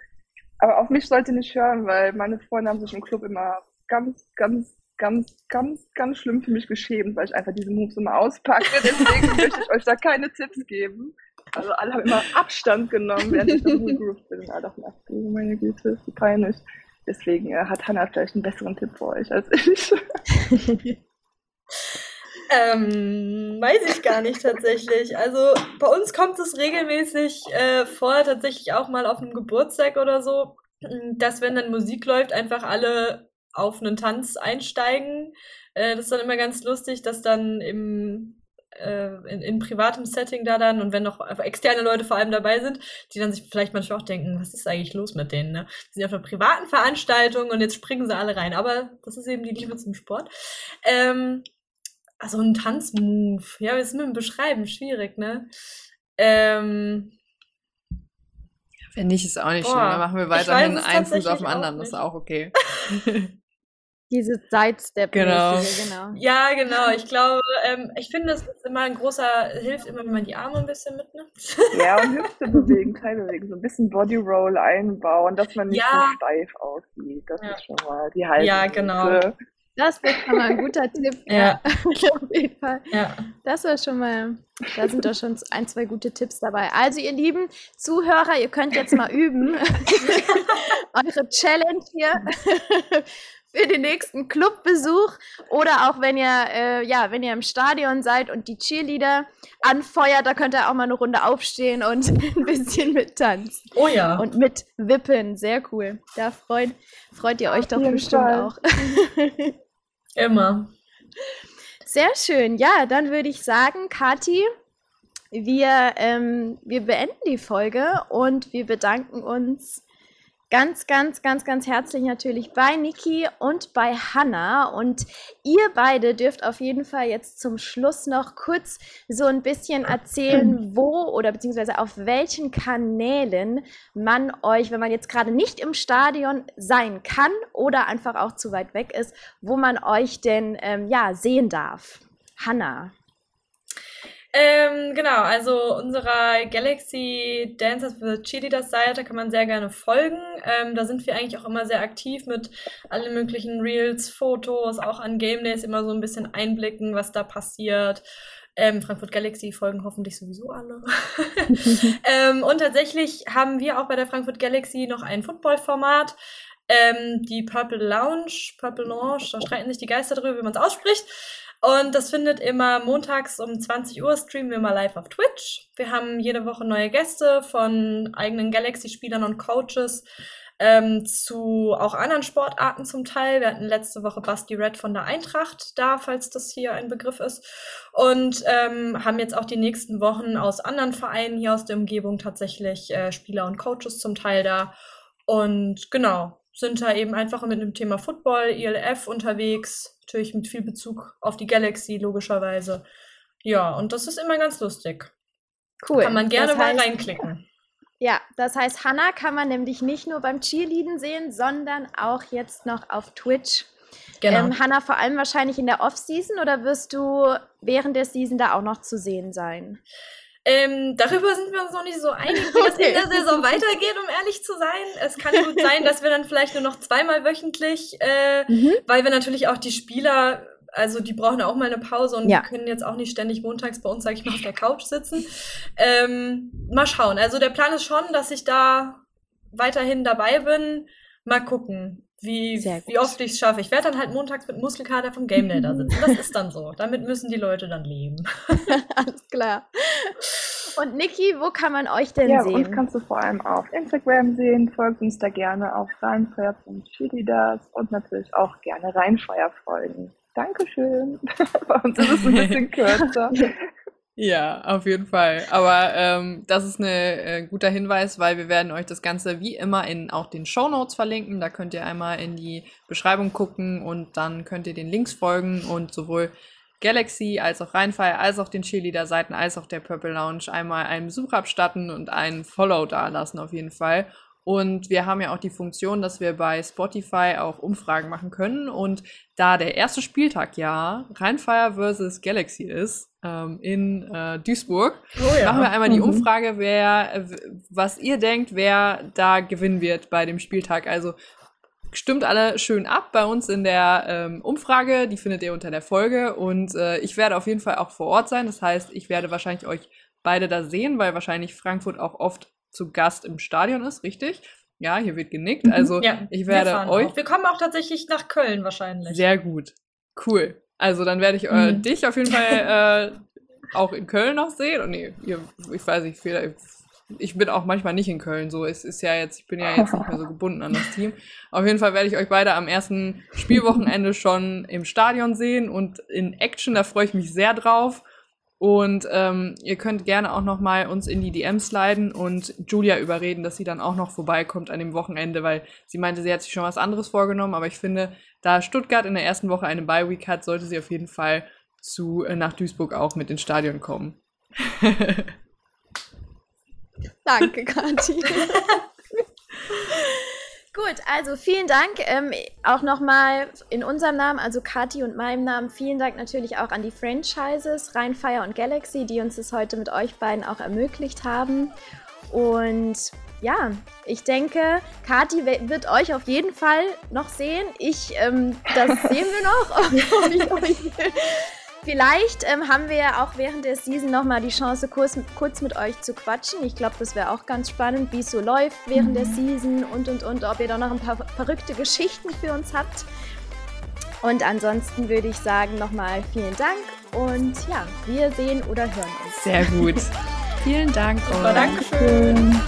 Speaker 2: aber auf mich sollte nicht hören, weil meine Freunde haben sich im Club immer ganz, ganz, ganz, ganz, ganz schlimm für mich geschämt, weil ich einfach diese Moves immer auspacke. Deswegen (laughs) möchte ich euch da keine Tipps geben. Also alle haben immer Abstand genommen, während ich da rumgegroovt bin. Alle dachten, ach du meine Güte, ist peinlich. Deswegen äh, hat Hannah vielleicht einen besseren Tipp für euch als ich. (laughs)
Speaker 1: Ähm, weiß ich gar nicht tatsächlich. Also bei uns kommt es regelmäßig äh, vor, tatsächlich auch mal auf einem Geburtstag oder so, dass wenn dann Musik läuft, einfach alle auf einen Tanz einsteigen. Äh, das ist dann immer ganz lustig, dass dann im äh, in, in privatem Setting da dann und wenn noch externe Leute vor allem dabei sind, die dann sich vielleicht manchmal auch denken, was ist eigentlich los mit denen, ne? Die sind auf einer privaten Veranstaltung und jetzt springen sie alle rein. Aber das ist eben die Liebe zum Sport. Ähm, also ein Tanzmove. Ja, wir sind mit dem Beschreiben schwierig, ne? Ähm,
Speaker 3: Wenn nicht, ist auch nicht boah, schlimm. Dann machen wir weiterhin einen Fuß auf dem anderen. Das ist auch okay. (laughs)
Speaker 4: Diese Sidestep.
Speaker 3: Genau.
Speaker 1: genau. Ja, genau. Ich glaube, ähm, ich finde, es ist immer ein großer, hilft immer, wenn man die Arme ein bisschen mitnimmt.
Speaker 2: Ja, und (laughs) Hüfte bewegen, Teil bewegen. So ein bisschen Bodyroll einbauen, dass man nicht ja. so steif aussieht. Das ja. ist schon mal die Haltung.
Speaker 1: Ja, genau.
Speaker 4: Das wäre schon mal ein (laughs) guter Tipp.
Speaker 1: Ja. (laughs)
Speaker 4: Auf jeden Fall.
Speaker 1: Ja.
Speaker 4: Das war schon mal, da sind doch schon ein, zwei gute Tipps dabei. Also, ihr lieben Zuhörer, ihr könnt jetzt mal üben. (laughs) Eure Challenge hier für den nächsten Clubbesuch oder auch wenn ihr äh, ja wenn ihr im Stadion seid und die Cheerleader anfeuert, da könnt ihr auch mal eine Runde aufstehen und (laughs) ein bisschen mittanzen.
Speaker 1: Oh ja.
Speaker 4: Und mit wippen, sehr cool. Da freut, freut ihr euch doch bestimmt Fall. auch. (laughs) (laughs)
Speaker 1: Immer.
Speaker 4: Sehr schön. Ja, dann würde ich sagen, Kati, wir, ähm, wir beenden die Folge und wir bedanken uns ganz, ganz, ganz, ganz herzlich natürlich bei Niki und bei Hanna. Und ihr beide dürft auf jeden Fall jetzt zum Schluss noch kurz so ein bisschen erzählen, wo oder beziehungsweise auf welchen Kanälen man euch, wenn man jetzt gerade nicht im Stadion sein kann oder einfach auch zu weit weg ist, wo man euch denn ähm, ja sehen darf. Hanna.
Speaker 1: Ähm, genau, also unserer Galaxy Dancers for Cheerleaders Seite kann man sehr gerne folgen. Ähm, da sind wir eigentlich auch immer sehr aktiv mit allen möglichen Reels, Fotos, auch an Game Days immer so ein bisschen einblicken, was da passiert. Ähm, Frankfurt Galaxy folgen hoffentlich sowieso alle. (laughs) ähm, und tatsächlich haben wir auch bei der Frankfurt Galaxy noch ein Football-Format. Ähm, die Purple Lounge, Purple Lounge, da streiten sich die Geister drüber, wie man es ausspricht. Und das findet immer montags um 20 Uhr, streamen wir mal live auf Twitch. Wir haben jede Woche neue Gäste von eigenen Galaxy-Spielern und Coaches ähm, zu auch anderen Sportarten zum Teil. Wir hatten letzte Woche Basti Red von der Eintracht da, falls das hier ein Begriff ist. Und ähm, haben jetzt auch die nächsten Wochen aus anderen Vereinen hier aus der Umgebung tatsächlich äh, Spieler und Coaches zum Teil da. Und genau, sind da eben einfach mit dem Thema Football, ILF unterwegs, natürlich mit viel Bezug auf die Galaxy, logischerweise. Ja, und das ist immer ganz lustig. Cool. Kann man gerne das heißt, mal reinklicken. (laughs)
Speaker 4: Ja, das heißt, Hannah kann man nämlich nicht nur beim Cheerleaden sehen, sondern auch jetzt noch auf Twitch. Genau. Ähm, Hannah, vor allem wahrscheinlich in der Off-Season oder wirst du während der Season da auch noch zu sehen sein?
Speaker 1: Ähm, darüber sind wir uns noch nicht so einig, wie das (laughs) in der Saison weitergeht, um ehrlich zu sein. Es kann gut sein, dass wir dann vielleicht nur noch zweimal wöchentlich, äh, mhm. weil wir natürlich auch die Spieler, also die brauchen auch mal eine Pause und ja. können jetzt auch nicht ständig montags bei uns, sag ich mal, auf der Couch sitzen. Ähm, mal schauen. Also der Plan ist schon, dass ich da weiterhin dabei bin. Mal gucken wie, wie oft ich es schaffe. Ich werde dann halt montags mit Muskelkater vom Game Day da sitzen. Das ist dann so. Damit müssen die Leute dann leben. (laughs)
Speaker 4: Alles klar. Und Niki, wo kann man euch denn
Speaker 2: ja,
Speaker 4: sehen?
Speaker 2: uns kannst du vor allem auf Instagram sehen. Folgt uns da gerne auf rheinfeuer.chilidas und natürlich auch gerne Rheinfeuer folgen. Dankeschön. (laughs) Bei uns ist es ein bisschen (laughs) kürzer.
Speaker 3: Ja, auf jeden Fall. Aber ähm, das ist ein äh, guter Hinweis, weil wir werden euch das Ganze wie immer in auch den Show Notes verlinken. Da könnt ihr einmal in die Beschreibung gucken und dann könnt ihr den Links folgen und sowohl Galaxy als auch Rheinfire als auch den Cheerleader-Seiten als auch der Purple Lounge einmal einen Besuch abstatten und einen Follow dalassen auf jeden Fall. Und wir haben ja auch die Funktion, dass wir bei Spotify auch Umfragen machen können. Und da der erste Spieltag ja Rheinfire versus Galaxy ist ähm, in äh, Duisburg,
Speaker 1: Oh ja.
Speaker 3: machen wir einmal die
Speaker 2: Mhm.
Speaker 3: Umfrage, wer, was ihr denkt, wer da gewinnen wird bei dem Spieltag. Also stimmt alle schön ab bei uns in der ähm, Umfrage. Die findet ihr unter der Folge. Und äh, ich werde auf jeden Fall auch vor Ort sein. Das heißt, ich werde wahrscheinlich euch beide da sehen, weil wahrscheinlich Frankfurt auch oft zu Gast im Stadion ist, richtig? Ja, hier wird genickt.
Speaker 2: Mhm.
Speaker 3: Also
Speaker 1: Ja,
Speaker 3: ich
Speaker 1: wir
Speaker 3: werde
Speaker 1: fahren
Speaker 3: euch
Speaker 1: auch. Wir kommen auch tatsächlich nach Köln wahrscheinlich.
Speaker 3: sehr gut. Cool. Also dann werde ich äh,
Speaker 1: Mhm.
Speaker 3: dich auf jeden Fall (laughs) äh, auch in Köln noch sehen. Und nee, ihr, ich weiß nicht, vielleicht, ich bin auch manchmal nicht in Köln. So, es ist ja jetzt, ich bin ja jetzt nicht mehr so gebunden an das (laughs) Team. Auf jeden Fall werde ich euch beide am ersten Spielwochenende schon im Stadion sehen und in Action. Da freue ich mich sehr drauf. Und ähm, ihr könnt gerne auch noch mal uns in die DMs sliden und Julia überreden, dass sie dann auch noch vorbeikommt an dem Wochenende, weil sie meinte, sie hat sich schon was anderes vorgenommen. Aber ich finde, da Stuttgart in der ersten Woche eine Bye-Week hat, sollte sie auf jeden Fall zu, äh, nach Duisburg auch mit ins Stadion kommen. (laughs)
Speaker 4: Danke, Kathi. (laughs) Gut, also vielen Dank ähm, auch nochmal in unserem Namen, also Kathi und meinem Namen, vielen Dank natürlich auch an die Franchises Rheinfire und Galaxy, die uns das heute mit euch beiden auch ermöglicht haben. Und ja, ich denke, Kathi we- wird euch auf jeden Fall noch sehen. Ich, ähm, das sehen wir noch. (laughs) ob ich euch Vielleicht ähm, haben wir ja auch während der Season nochmal die Chance, kurz, kurz mit euch zu quatschen. Ich glaube, das wäre auch ganz spannend, wie es so läuft während der Season und und und, ob ihr da noch ein paar verrückte Geschichten für uns habt. Und ansonsten würde ich sagen nochmal vielen Dank und ja, wir sehen oder hören uns.
Speaker 3: Sehr gut. (laughs) Vielen Dank
Speaker 1: Super. Dankeschön.
Speaker 2: Schön.